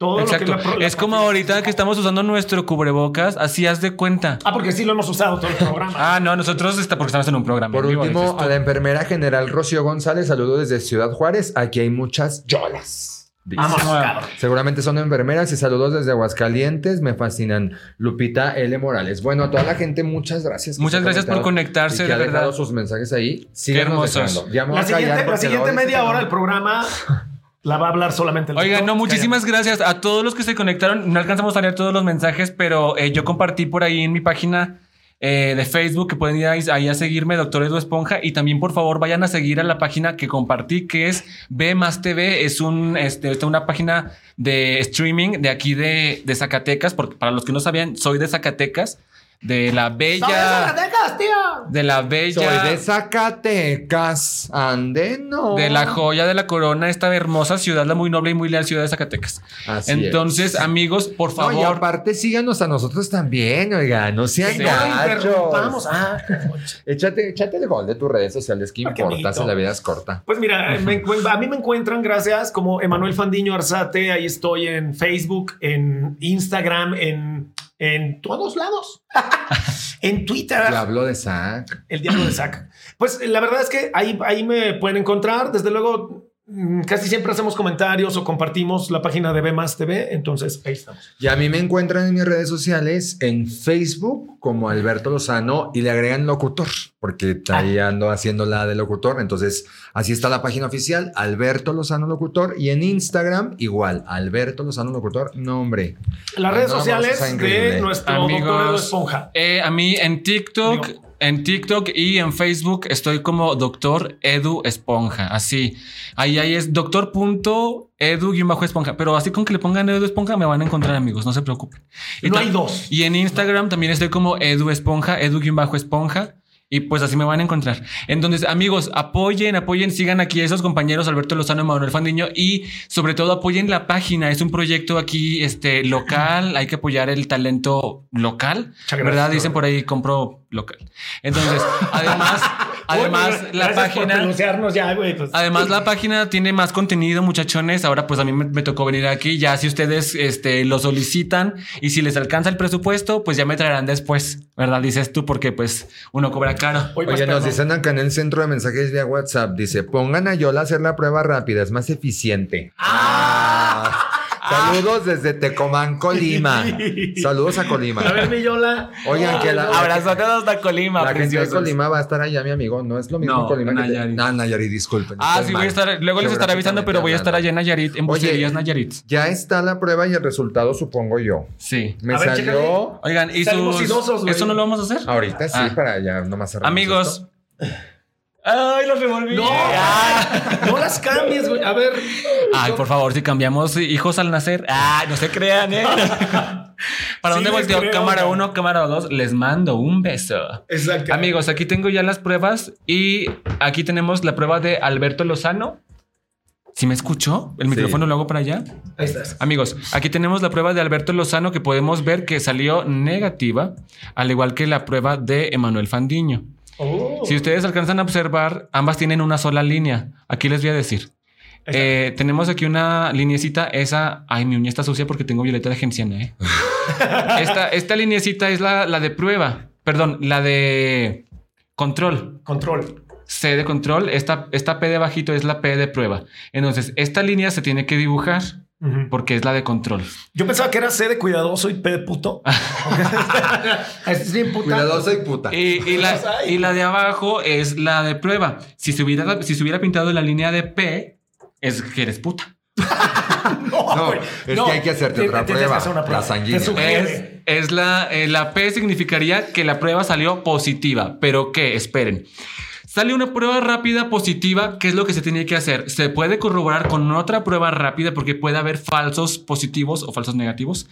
todo Exacto. lo que la- la- es como ahorita que estamos usando nuestro cubrebocas. Así haz de cuenta. Ah, porque sí lo hemos usado todo el programa. Ah, no, nosotros está porque estamos en un programa. Por vivo, último, tú. a la enfermera general Rocío González, saludos desde Ciudad Juárez. Aquí hay muchas yolas. Vamos. Seguramente son enfermeras y saludos desde Aguascalientes. Me fascinan. Lupita L. Morales. Bueno, a toda la gente, muchas gracias. Muchas gracias por conectarse, y que de ha dejado verdad. sus mensajes ahí. Síganos hermosos. Ya La siguiente, la siguiente media hora del programa [laughs] la va a hablar solamente el doctor. no, muchísimas gracias a todos los que se conectaron. No alcanzamos a leer todos los mensajes, pero eh, yo compartí por ahí en mi página eh, de Facebook que pueden ir ahí, ahí a seguirme, Doctor Edu Esponja. Y también, por favor, vayan a seguir a la página que compartí, que es B más TV. Es un, este, una página de streaming de aquí de, de Zacatecas. Porque para los que no sabían, soy de Zacatecas, de la bella. Zacatecas, tío! De la Soy bella. de Zacatecas. Ande, no. de la joya de la corona, esta hermosa ciudad, la muy noble y muy leal ciudad de Zacatecas. Así Entonces, es. amigos, por No, y favor, aparte síganos a nosotros también, oiga, no sean Sí. Gachos. interrumpamos. Ah, [laughs] Échate, échate el gol de tus redes sociales, ¿qué Ah, importa si la vida es corta? Pues mira, me encuent- a mí me encuentran gracias como Emanuel Fandiño Arzate. Ahí estoy en Facebook, en Instagram, en, en todos lados. [laughs] en Twitter. Diablo de Zac. El diablo de Zac. Pues la verdad es que ahí, ahí me pueden encontrar. Desde luego, casi siempre hacemos comentarios o compartimos la página de B más TV. Entonces ahí estamos. Y a mí me encuentran en mis redes sociales, en Facebook como Alberto Lozano y le agregan locutor, porque ahí ando haciendo la de locutor. Entonces, así está la página oficial, Alberto Lozano Locutor. Y en Instagram, igual, Alberto Lozano Locutor, nombre. Las redes sociales de nuestro doctor amigos, Esponja. eh, a mí en TikTok. En TikTok y en Facebook estoy como Doctor Edu Esponja, así. Ahí, ahí es doctor.edu-esponja, pero así con que le pongan Edu Esponja me van a encontrar amigos, no se preocupen. Y No hay dos. Y en Instagram también estoy como Edu Esponja, Edu-esponja. Y pues así me van a encontrar. Entonces, amigos, apoyen, apoyen, sigan aquí a esos compañeros, Alberto Lozano y Manuel Fandiño, y sobre todo apoyen la página. Es un proyecto aquí este, local, hay que apoyar el talento local. Muchas gracias, ¿Verdad? Dicen por ahí, compro local. Entonces, además, [laughs] Además, la página- pronunciarnos ya, güey. pues. Además, la página tiene más contenido, muchachones. Ahora, pues a mí me, me tocó venir aquí. Ya si ustedes este, lo solicitan y si les alcanza el presupuesto, pues ya me traerán después, ¿verdad? Dices tú, porque pues uno cobra caro. Oye, nos dicen acá en el centro de mensajes vía WhatsApp, dice, pongan a Yola a hacer la prueba rápida, es más eficiente. Ah. Saludos desde Tecomán, Colima. [laughs] Saludos a Colima. A ver, mi Yola. Oigan, que la, Abrazote hasta Colima, la gente de. Colima va a estar allá, mi amigo. No es lo mismo No, Colima que te- Nayarit. Ah, Nayarit, disculpen. Ah, sí, voy a estar. Luego les estaré avisando, pero voy a estar allá en Nayarit, en Bucerías Nayarit. Ya está la prueba y el resultado, supongo yo. Sí. Me A ver, salió Oigan, y sus... idosos, güey. ¿Eso no lo vamos a hacer? ahorita sí, Ah. para ya nomás cerrar. Amigos. Ay, los revolví. No, Ah. [laughs] no las cambies, güey. A ver. Ay, por favor, si cambiamos hijos al nacer. Ay, no se crean, ¿eh? [laughs] ¿Para Sí dónde les volteó? creo, cámara güey. 1, cámara 2. Les mando un beso. Exacto. Amigos, aquí tengo ya las pruebas y aquí tenemos la prueba de Alberto Lozano. ¿Sí me escuchó? ¿El Sí. micrófono lo hago para allá? Ahí estás. Amigos, aquí tenemos la prueba de Alberto Lozano que podemos ver que salió negativa, al igual que la prueba de Emanuel Fandiño. Oh. Si ustedes alcanzan a observar, ambas tienen una sola línea. Aquí les voy a decir. Eh, tenemos aquí una lineecita, esa... Ay, mi uña está sucia porque tengo violeta de genciana, ¿eh? [laughs] esta, esta lineecita es la, la de prueba. Perdón, la de control. Control. C de control. Esta, esta P de bajito es la P de prueba. Entonces, esta línea se tiene que dibujar Porque es la de control. Yo pensaba que era C de cuidadoso y P de puto. [laughs] es bien puta. Cuidadoso y puta. Y, y la, [laughs] y la de abajo es la de prueba. Si se hubiera, si se hubiera pintado la línea de P, es que eres puta. [laughs] No, No, es que hay que hacerte otra que prueba, hacer una prueba. la sanguínea. Es, es la, eh, la P significaría que la prueba salió positiva. Pero ¿qué? Esperen. Sale una prueba rápida positiva. ¿Qué es lo que se tiene que hacer? Se puede corroborar con otra prueba rápida porque puede haber falsos positivos o falsos negativos.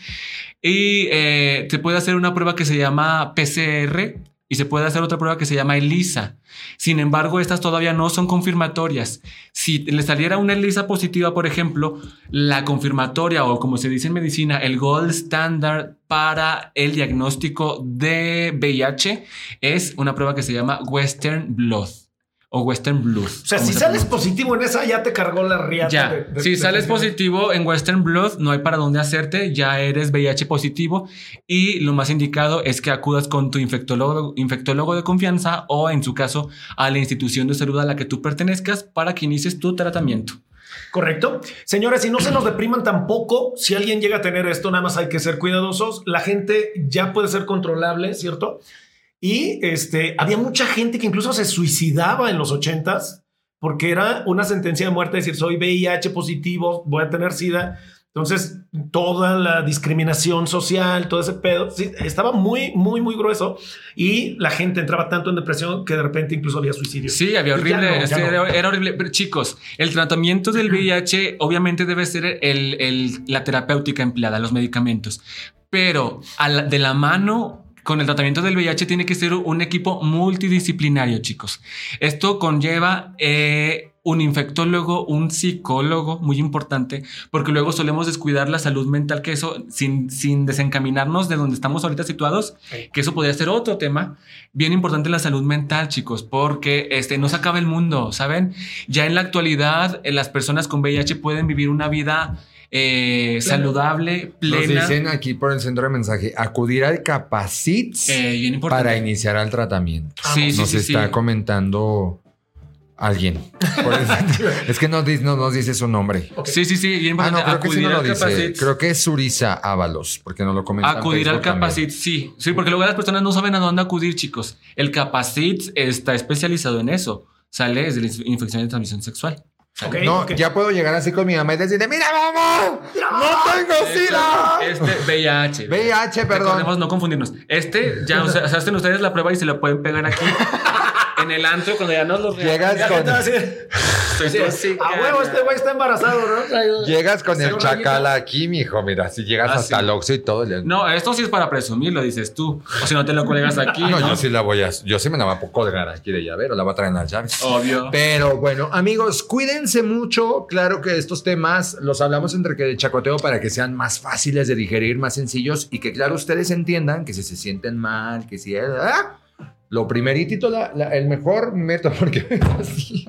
Y eh, se puede hacer una prueba que se llama PCR y se puede hacer otra prueba que se llama ELISA. Sin embargo, estas todavía no son confirmatorias. Si le saliera una ELISA positiva, por ejemplo, la confirmatoria o como se dice en medicina, el gold standard para el diagnóstico de VIH es una prueba que se llama Western Blot o Western Blue. O sea, si sales positivo en esa, ya te cargó la riata. Ya, de- de- si de- sales positivo en Western Blood, no hay para dónde hacerte, ya eres VIH positivo y lo más indicado es que acudas con tu infectólogo, infectólogo de confianza o en su caso a la institución de salud a la que tú pertenezcas para que inicies tu tratamiento. Correcto. Señores, y no se nos depriman tampoco. Si alguien llega a tener esto, nada más hay que ser cuidadosos. La gente ya puede ser controlable, ¿cierto? Y este, había mucha gente que incluso se suicidaba en los ochentas porque era una sentencia de muerte decir soy VIH positivo, voy a tener SIDA. Entonces, toda la discriminación social, todo ese pedo, sí, estaba muy, muy, muy grueso y la gente entraba tanto en depresión que de repente incluso había suicidio. Sí, había horrible, no, sí, no. era, era horrible. Pero chicos, el tratamiento del VIH obviamente debe ser el, el- la terapéutica empleada, los medicamentos. Pero la- de la mano con el tratamiento del VIH tiene que ser un equipo multidisciplinario, chicos. Esto conlleva eh, un infectólogo, un psicólogo, muy importante, porque luego solemos descuidar la salud mental, que eso, sin, sin desencaminarnos de donde estamos ahorita situados, que eso podría ser otro tema bien importante la salud mental, chicos, porque este no se acaba el mundo, ¿saben? Ya en la actualidad, eh, las personas con VIH pueden vivir una vida eh, saludable, Nos plena. dicen aquí por el centro de mensaje, acudir al Capacits eh, para iniciar el tratamiento. Sí, sí, Nos sí, está sí. comentando alguien. Por eso- [laughs] [laughs] es que no, nos dice su nombre. Sí, sí, sí, bien Ah, no, creo que sí no lo al dice. Capacit. Creo que es Surisa Ábalos, porque no lo comenta. en Acudir al también. Capacit, sí. Sí, porque luego las personas no saben a dónde acudir, chicos. El Capacit está especializado en eso. Sale desde la infección de transmisión sexual. Ok, No, ya puedo llegar así con mi mamá y decirle, mira, mamá, no tengo SIDA. Este VIH. VIH, perdón. Recordemos no confundirnos. Este, ya o sea, [laughs] hacen ustedes la prueba y se lo pueden pegar aquí en el antro cuando ya nos lo Llegas Ya con, va a huevo, este güey está embarazado, ¿no? llegas con el chacal aquí, mijo. Mira, si llegas Ah, hasta sí. el Oxxo y todo. No, esto sí es para presumir, lo dices tú. O si no te lo cuelgas aquí. No, ¿no? yo sí la voy a, yo sí me la voy a colgar aquí de llavero, la voy a traer en las llaves. Obvio. Pero bueno, amigos, cuídense mucho. Claro que estos temas los hablamos entre que de chacoteo para que sean más fáciles de digerir, más sencillos y que, claro, ustedes entiendan que si se sienten mal, que si. ¿ah? Lo primeritito, la- la- el mejor método, [laughs] porque así.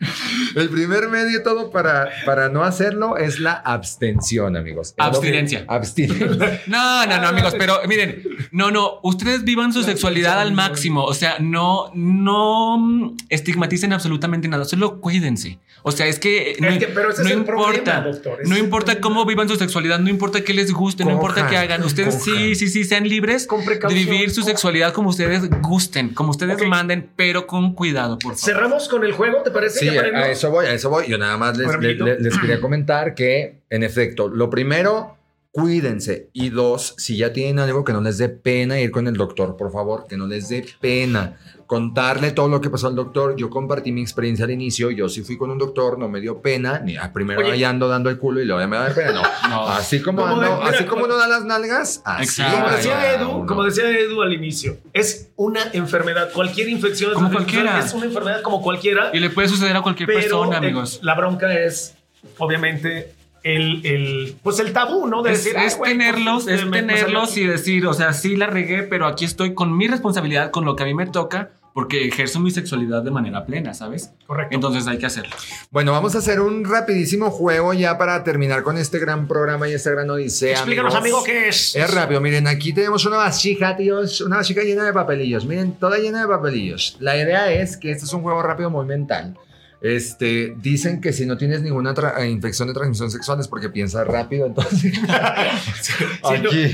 [laughs] el primer método para, para no hacerlo es la abstención, amigos. Abstinencia. Abstinencia. [laughs] No, no, no, amigos, pero miren, no, no, ustedes vivan su sexualidad al máximo, o sea, no, no mm, estigmaticen absolutamente nada, solo cuídense. O sea, es que no, Es que- pero ese no es importa, problema, doctor, ese no importa cómo vivan su sexualidad, no importa qué les guste, no importa qué hagan, ustedes sí, cojan. sí, sí, sean libres de vivir su sexualidad como ustedes gusten, como ustedes Ok. manden, pero con cuidado, por favor. Cerramos con el juego, ¿te parece? Sí, A eso voy, a eso voy. Yo nada más les, Rapidito. les- les quería [clears throat] comentar que, en efecto, lo primero, cuídense. Y dos, si ya tienen algo que no les dé pena ir con el doctor, por favor, que no les dé pena contarle todo lo que pasó al doctor. Yo compartí mi experiencia al inicio. Yo sí fui con un doctor, no me dio pena. Ni a primero Oye. ahí ando dando el culo y luego ya me da pena. No. [laughs] No. Así como Como ando, mira, así como como- uno da las nalgas, así. Como vaya decía Edu, uno. como decía Edu al inicio, es una enfermedad. Cualquier infección de Como cualquiera. es una enfermedad como cualquiera. Y le puede suceder a cualquier pero persona, amigos. la bronca es, obviamente, el, el, pues el tabú, ¿no? De Es, decir, es "Ay, güey, tenerlos, pues, es me- me tenerlos salió". y decir, o sea, sí la regué, pero aquí estoy con mi responsabilidad, con lo que a mí me toca, porque ejerzo mi sexualidad de manera plena, ¿sabes? Correcto. Entonces hay que hacerlo. Bueno, vamos a hacer un rapidísimo juego ya para terminar con este gran programa y esta gran odisea. Explícanos, amigos. amigo, qué es. Es rápido, miren, aquí tenemos una vasija, tíos, una vasija llena de papelillos, miren, toda llena de papelillos. La idea es que este es un juego rápido muy mental. Este, dicen que si no tienes ninguna eh, infección de transmisión sexual es porque piensas rápido, entonces...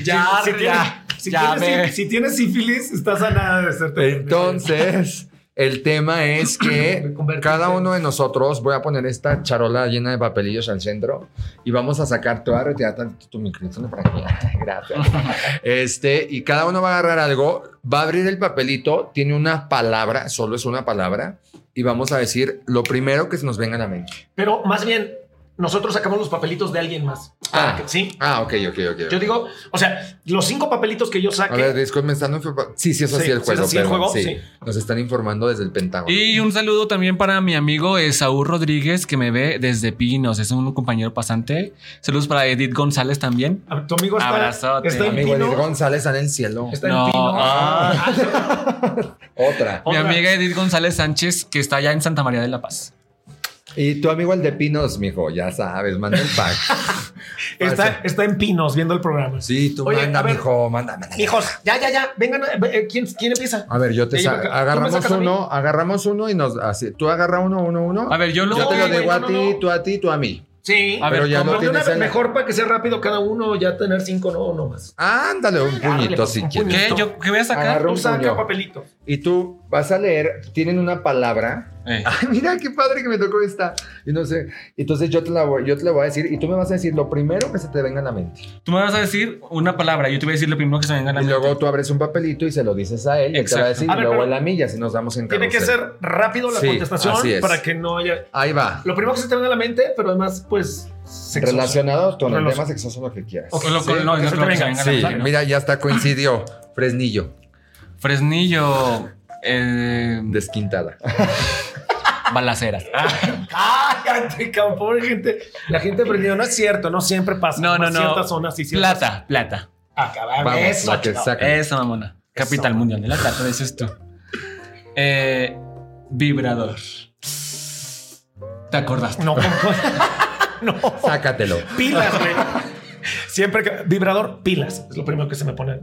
Ya, si, tienes, sífilis, estás a nada de serte. Entonces, el tema es que [coughs] cada uno de nosotros, voy a poner esta charola llena de papelillos al centro y vamos a sacar, te voy a retirar tantito tu micrófono para aquí. [laughs] Gracias. Este, y cada uno va a agarrar algo, va a abrir el papelito, tiene una palabra, solo es una palabra, y vamos a decir lo primero que se nos venga a la mente. Pero más bien, nosotros sacamos los papelitos de alguien más. Ah. Que- sí. Ah, ok, ok, ok. Yo digo, o sea, los cinco papelitos que yo A saque. ver, disculpe, me están... Sí, sí, es así Sí, el sí, juego. es así el juego, sí, sí. Nos están informando desde el Pentágono. Y un saludo también para mi amigo Saúl Rodríguez, que me ve desde Pinos, es un compañero pasante. Saludos para Edith González también. A ver, Tu amigo está, Abrazote. está en Amigo Pino. Edith González está en el cielo. Está No, en Pino. ah. [laughs] Otra. Mi Otra. amiga Edith González Sánchez, que está allá en Santa María de la Paz. Y tu amigo el de Pinos, mijo, ya sabes, manda el pack. [laughs] Está, está en Pinos viendo el programa. Sí, tú Oye, manda, ver. mijo, manda, manda. Hijos, ya, ya, ya. Vengan. eh, ¿Quién, quién empieza? A ver, yo te Ya, sa- ya, ¿tú me agarramos uno, agarramos uno y nos así. Tú agarra uno, uno, uno. A ver, yo lo yo te lo digo a ti, tú a ti, tú a mí. Sí. A Pero ver, ya no una tienes el- mejor para que sea rápido cada uno, ya tener cinco, no, no más. Ándale, un puñito pues, si un quieres. ¿Qué? ¿Yo qué voy a sacar? Agarra Tú un saca papelito. Y tú vas a leer, tienen una palabra. Eh. Ay, mira qué padre que me tocó esta. Y no sé. Entonces yo te la voy, yo te la voy a decir y tú me vas a decir lo primero que se te venga a la mente. Tú me vas a decir una palabra, yo te voy a decir lo primero que se venga a la Y mente. luego tú abres un papelito y se lo dices a él. Y te va a Exacto. decir A y ver, luego pero- él a mí y así nos damos en Tiene que ser rápido la Sí, contestación así es. para que no haya. Ahí va. Lo primero que se te venga a la mente, pero además, pues. sexoso. Relacionado con el Relacion- tema sexoso, lo que quieras. Con lo- Sí, no, que es se te que venga. venga a la Sí, mente, ¿no? mira, ya está coincidió. Fresnillo, Fresnillo, eh, desquintada. [laughs] balaceras. Cállate, cabrón, pobre gente. La gente aprendió. No es cierto, no siempre pasa. No, no, En no. ciertas zonas y ciertas- Plata, plata. Acabar. Vamos, Eso, la que. Eso, mamona. Capital mundial de la plata, dices tú. Eh, vibrador. ¿Te acordaste? No, [laughs] no. Sácatelo. Pilas, güey. Siempre que. Vibrador, pilas. Es lo primero que se me pone.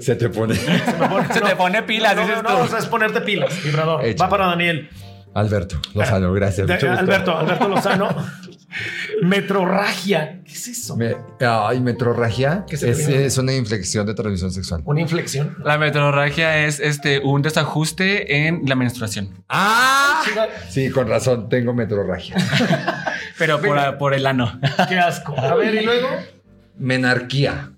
Se te pone. Se, me pone- [laughs] Se te pone pilas, no, no, no, o sea, es ponerte pilas. Vibrador. Va para Daniel. Alberto Lozano, gracias. De-. Alberto, Alberto Lozano. Metrorragia. ¿Qué es eso? Me- ay, metrorragia ¿Qué es, es una inflexión de transmisión sexual. Una inflexión. La metrorragia es este, un desajuste en la menstruación. ¡Ah! Sí, con razón, tengo metrorragia. [laughs] Pero por, por el ano. Qué asco. A ver, y luego. Menarquía.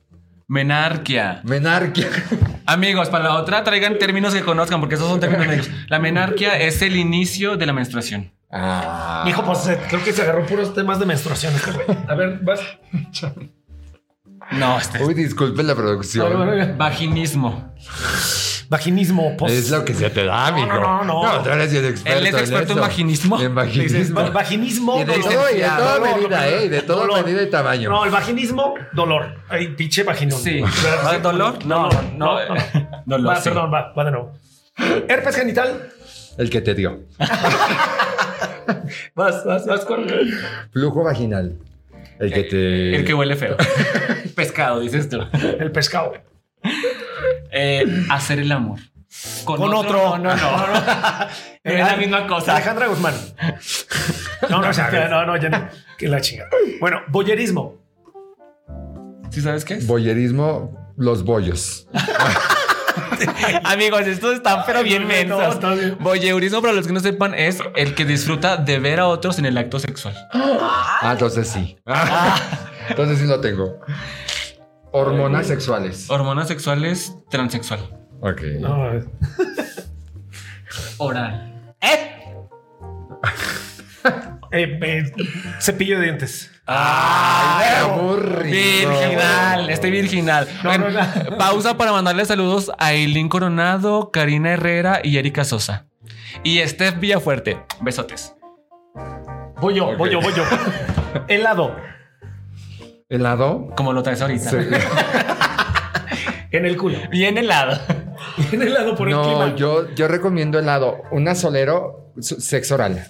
Menarquia. Menarquia. [laughs] Amigos, para la otra traigan términos que conozcan, porque esos son términos médicos. La menarquia es el inicio de la menstruación. Ah. Hijo, pues eh, creo que se agarró puros temas de menstruación este güey. A ver, vas. [laughs] No, este Uy, disculpe la producción. vaginismo. Vaginismo. Pues, Es lo que se te da, amigo. no, no. No, tú eres el experto. Él es experto en vaginismo. En vaginismo. va- vaginismo. Y de dolor. todo, y de toda Dolor, medida, dolor. ¿eh? Y de toda Dolor. medida y tamaño. No, el vaginismo, dolor. Ay, pinche vaginón. Sí. O sea, ¿Va dolor? No, no, no. no. Dolor, [laughs] Va, sí. perdón, va, va de nuevo. Herpes genital. El que te dio. [laughs] Vas, vas, vas con. Flujo vaginal. El que te. El que huele feo. [laughs] Pescado, dices tú. El pescado. Eh, hacer el amor. Con otro. No, no, no. [laughs] es la misma cosa. Alejandra Guzmán. No, no, [laughs] no, no, ya no. Que la chinga. Bueno, boyerismo. ¿Sí sabes qué es? Boyerismo, los bollos. [laughs] Amigos, estos están pero bien No, está bien. Voyeurismo, para los que no sepan, es el que disfruta de ver a otros en el acto sexual. Ah, entonces sí. entonces sí lo tengo. Hormonas sexuales. Hormonas sexuales, transexual. Ok. No, Oral. ¿Eh? Eh, eh, cepillo de dientes. ¡Ay, qué aburrido. Virginal, estoy virginal. No, Bueno, no, no. [laughs] Pausa para mandarle saludos a Eileen Coronado, Karina Herrera y Erika Sosa. Y Steph Villafuerte. Besotes. Voy yo, voy yo, voy yo. [laughs] Helado. ¿Helado? Como lo traes ahorita. Sí. [laughs] En el culo. Bien helado. En helado por el No, clima. yo, yo recomiendo helado. Un azolero, sexo oral.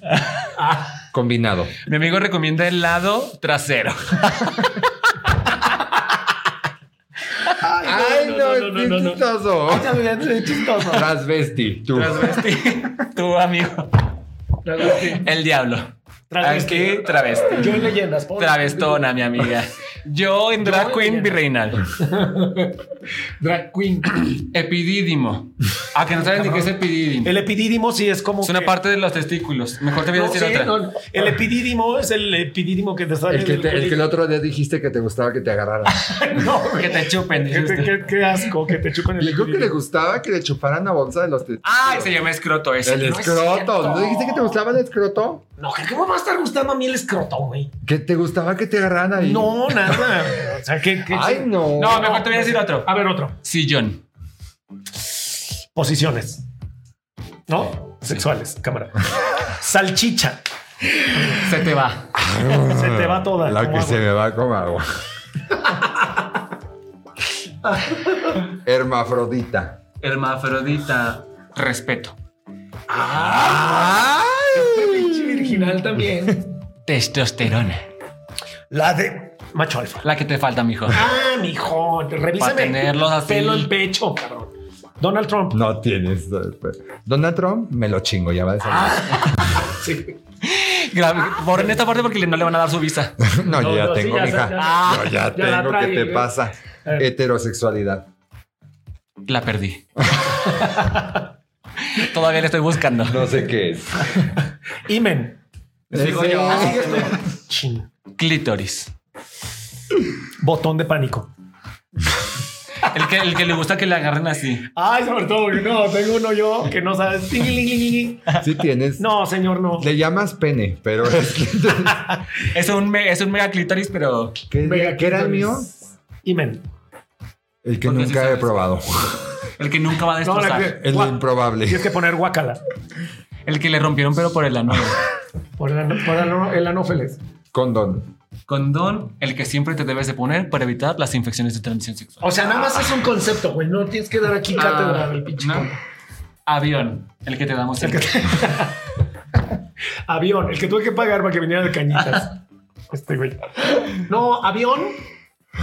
Combinado. Mi amigo recomienda helado trasero. [laughs] Ay, no, no, no, es no, no. chistoso. Chistoso. Transvesti, tú. Amigo. El diablo. Travesti. Aquí, travesti. Yo en leyendas. por- Travestona, mi amiga. Yo en drag Yo queen en- virreinal. [laughs] Drag queen. Epidídimo. Ah, que no saben ni qué es epidídimo. El epidídimo sí es como. Es una que- parte de los testículos. Mejor te voy a No, decir sí, otra. no, el epidídimo es el epidídimo que te sale. El que, te- el que el otro día dijiste que te gustaba que te agarraran. [laughs] No. Que te chupen. Qué, qué- qué asco que te chupen el dijo que le epidídimo. gustaba que le chuparan la bolsa de los te- Ay, se llama escroto ese. El no es escroto. ¿No dijiste que te gustaba el escroto? No, ¿cómo va a estar gustando a mí el escroto, güey? Que te gustaba que te agarraran ahí. No, nada. O sea, que. que- Ay, no. No, mejor te voy a decir otro. A ver, otro. Sillón. Posiciones. ¿No? Sexuales, cámara. Salchicha. Se te va. [laughs] Se te va toda. La que agua. se me va como agua. Hermafrodita. Hermafrodita. Respeto. Este también. Testosterona. La de macho alfa. La que te falta, mijo. Ah, mijo, revísame. Pa' tenerlos así. Pelo en pecho, cabrón. Donald Trump. No tienes. Donald Trump me lo chingo, ya va de salir. [laughs] Sí. Gra- Borren esta parte porque no le van a dar su visa. [laughs] No, yo ya no, sí, tengo, ya sé, mija. ya- Ah, Yo ya, tengo. trae, ¿Qué te ¿eh? pasa? Eh. Heterosexualidad. La perdí. [laughs] Todavía la estoy buscando. No sé qué es. Imen. Digo Ese- yo. Así estoy. Chin. Clítoris. Botón de pánico. El que, el que le gusta que le agarren así. Ay, sobre todo, güey. no, tengo uno yo que no sabes. Sí tienes. No, señor, no. Le llamas pene, pero es [laughs] un, me- es un mega clítoris, pero ¿Qué, Mega qué era el mío? Imen. El que Porque sí nunca he sabes. probado. el que nunca va a No, la destrozar. que- El Gua- improbable. Tienes que poner guacala. El que le rompieron, pero por el ano. [laughs] Por el, ano- por el, ano- el anófeles. Condón. Condón, el que siempre te debes de poner para evitar las infecciones de transmisión sexual. O sea, nada más es un concepto, güey. No tienes que dar aquí cátedra Ah, del pinche. no. Avión, el que te damos El que. [laughs] Avión, el que tuve que pagar para que viniera de cañitas. [laughs] Este güey. No, avión,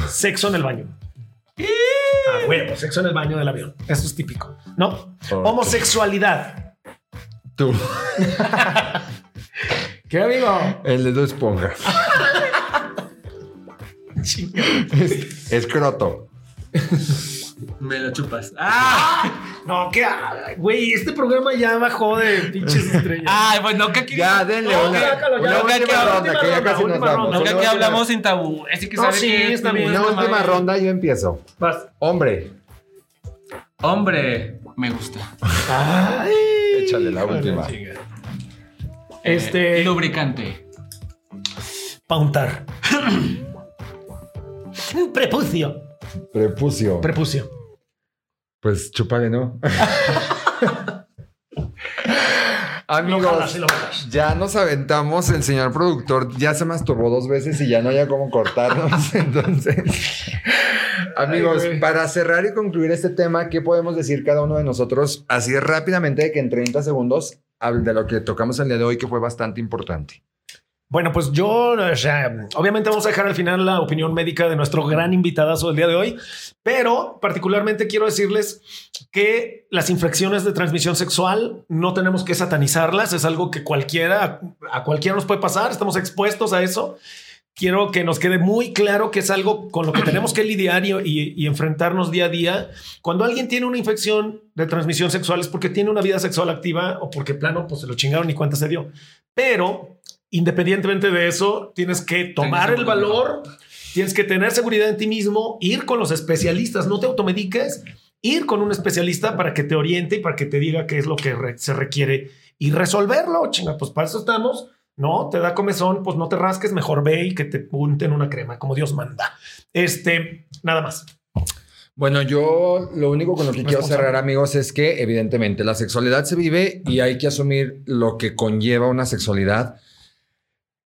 sexo en el baño. Ah, huevo, sexo en el baño del avión. Eso es típico. ¿No? Homosexualidad. Tú. ¿Qué amigo? El de dos esponja. Chinga. Es- Escroto. Me lo chupas. ¡Ah! No, ¿qué? Güey, este programa ya bajó de pinches estrellas. Ay, pues no que aquí. Ya, denle No, una, Última ronda, que ya casi nos vamos. No que aquí hablamos sin tabú. Así que No, sabe sí, que está tu bien. Una última madre. ronda, yo empiezo. Vas. Hombre, Hombre, me gusta. Ay. Échale la última. Este. Eh, lubricante. Pauntar. [coughs] Prepucio. Prepucio. Prepucio. Pues chúpale, ¿no? [laughs] Amigos, Lo jalas y lo jalas. ya nos aventamos. El señor productor ya se masturbó dos veces y ya no había cómo cortarnos. [laughs] Entonces, amigos, para cerrar y concluir este tema, ¿qué podemos decir cada uno de nosotros así rápidamente de que en 30 segundos de lo que tocamos el día de hoy, que fue bastante importante? Bueno, pues yo, obviamente vamos a dejar al final la opinión médica de nuestro gran invitadazo del día de hoy, pero particularmente quiero decirles que las infecciones de transmisión sexual no tenemos que satanizarlas, es algo que cualquiera, a cualquiera nos puede pasar, estamos expuestos a eso. Quiero que nos quede muy claro que es algo con lo que tenemos que lidiar y, y- y enfrentarnos día a día. Cuando alguien tiene una infección de transmisión sexual es porque tiene una vida sexual activa o porque plano pues se lo chingaron y cuánta se dio. Pero independientemente de eso, tienes que tomar el valor, tienes que tener seguridad en ti mismo, ir con los especialistas, no te automediques, ir con un especialista para que te oriente y para que te diga qué es lo que re- se requiere y resolverlo. Chinga, pues para eso estamos. No te da comezón, pues no te rasques, mejor ve y que te punten una crema, como Dios manda. Este, nada más. Bueno, yo lo único con lo que quiero cerrar, amigos, es que evidentemente la sexualidad se vive y hay que asumir lo que conlleva una sexualidad.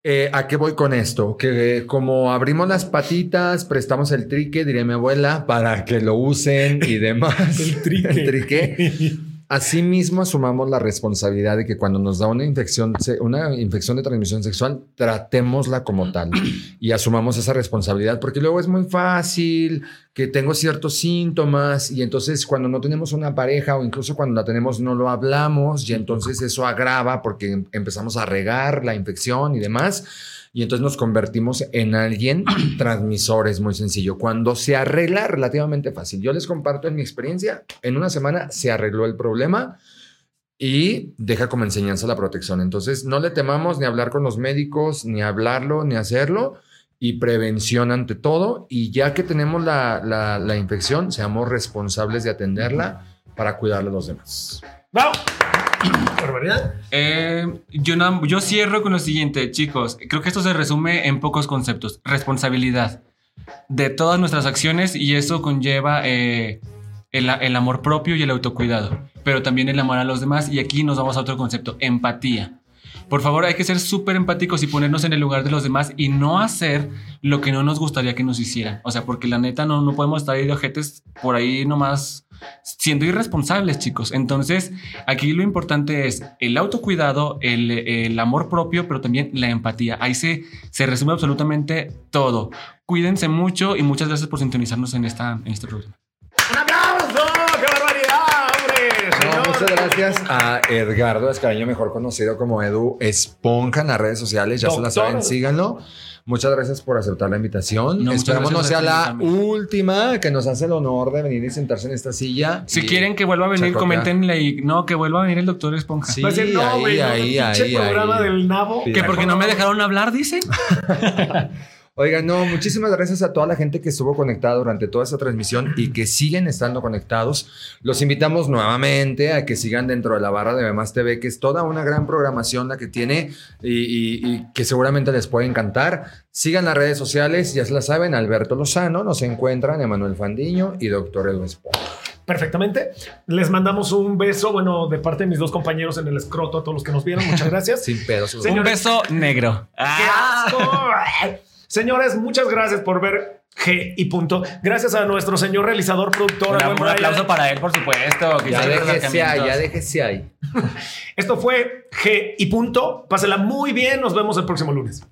Eh, ¿A qué voy con esto? Que eh, como abrimos las patitas, prestamos el trique, diría mi abuela, para que lo usen y [laughs] demás. El trique. [laughs] El trique. [laughs] Asimismo, asumamos la responsabilidad de que cuando nos da una infección, una infección de transmisión sexual, tratémosla como tal y asumamos esa responsabilidad, porque luego es muy fácil que tengo ciertos síntomas y entonces cuando no tenemos una pareja o incluso cuando la tenemos no lo hablamos y entonces eso agrava porque em- empezamos a regar la infección y demás. Y entonces nos convertimos en alguien [clears throat] transmisor, es muy sencillo. Cuando se arregla, relativamente fácil. Yo les comparto en mi experiencia, en una semana se arregló el problema y deja como enseñanza la protección. Entonces, no le temamos ni hablar con los médicos, ni hablarlo, ni hacerlo. Y prevención ante todo. Y ya que tenemos la, la- la infección, seamos responsables de atenderla para cuidar a los demás. ¡Vamos! Barbaridad. Eh, yo, cierro con lo siguiente, chicos. Creo que esto se resume en pocos conceptos. Responsabilidad de todas nuestras acciones y eso conlleva eh, el, el amor propio y el autocuidado, pero también el amor a los demás. Y aquí nos vamos a otro concepto, empatía. Por favor, hay que ser súper empáticos y ponernos en el lugar de los demás y no hacer lo que no nos gustaría que nos hicieran. O sea, porque la neta no, no podemos estar ahí de ojetes por ahí nomás siendo irresponsables, chicos. Entonces, aquí lo importante es el autocuidado, el, el amor propio, pero también la empatía. Ahí se, se resume absolutamente todo. Cuídense mucho y muchas gracias por sintonizarnos en, esta, en este programa. ¡Un aplauso! ¡Qué barbaridad, hombre! No, muchas gracias a Edgardo Escaraño, mejor conocido como Edu Esponja en las redes sociales. Ya se la Doctor. saben, síganlo. Muchas gracias por aceptar la invitación. No, Esperamos no sea la última que nos hace el honor de venir y sentarse en esta silla. Si quieren que vuelva a venir, coméntenle y no, que vuelva a venir el doctor Esponja. Sí, Va a decir, no, ahí, no, ahí, ahí, programa ahí. del nabo. Sí. Que porque no me dejaron hablar, dicen. [laughs] Oigan, no, muchísimas gracias a toda la gente que estuvo conectada durante toda esta transmisión y que siguen estando conectados. Los invitamos nuevamente a que sigan dentro de la barra de Más TV, que es toda una gran programación la que tiene y, y- y que seguramente les puede encantar. Sigan las redes sociales, ya se la saben, Alberto Lozano, nos encuentran Emanuel Fandiño y Doctor Esponja. Perfectamente. Les mandamos un beso, bueno, de parte de mis dos compañeros en el escroto a todos los que nos vieron. Muchas [laughs] gracias. Sin pedos. Un beso negro. ¡Qué asco! [laughs] Señores, muchas gracias por ver G y punto. Gracias a nuestro señor realizador, productor, Un, a buen un aplauso para él, por supuesto. que Ya déjese ahí, ya déjese ahí. [laughs] Esto fue G y punto. Pásela muy bien. Nos vemos el próximo lunes.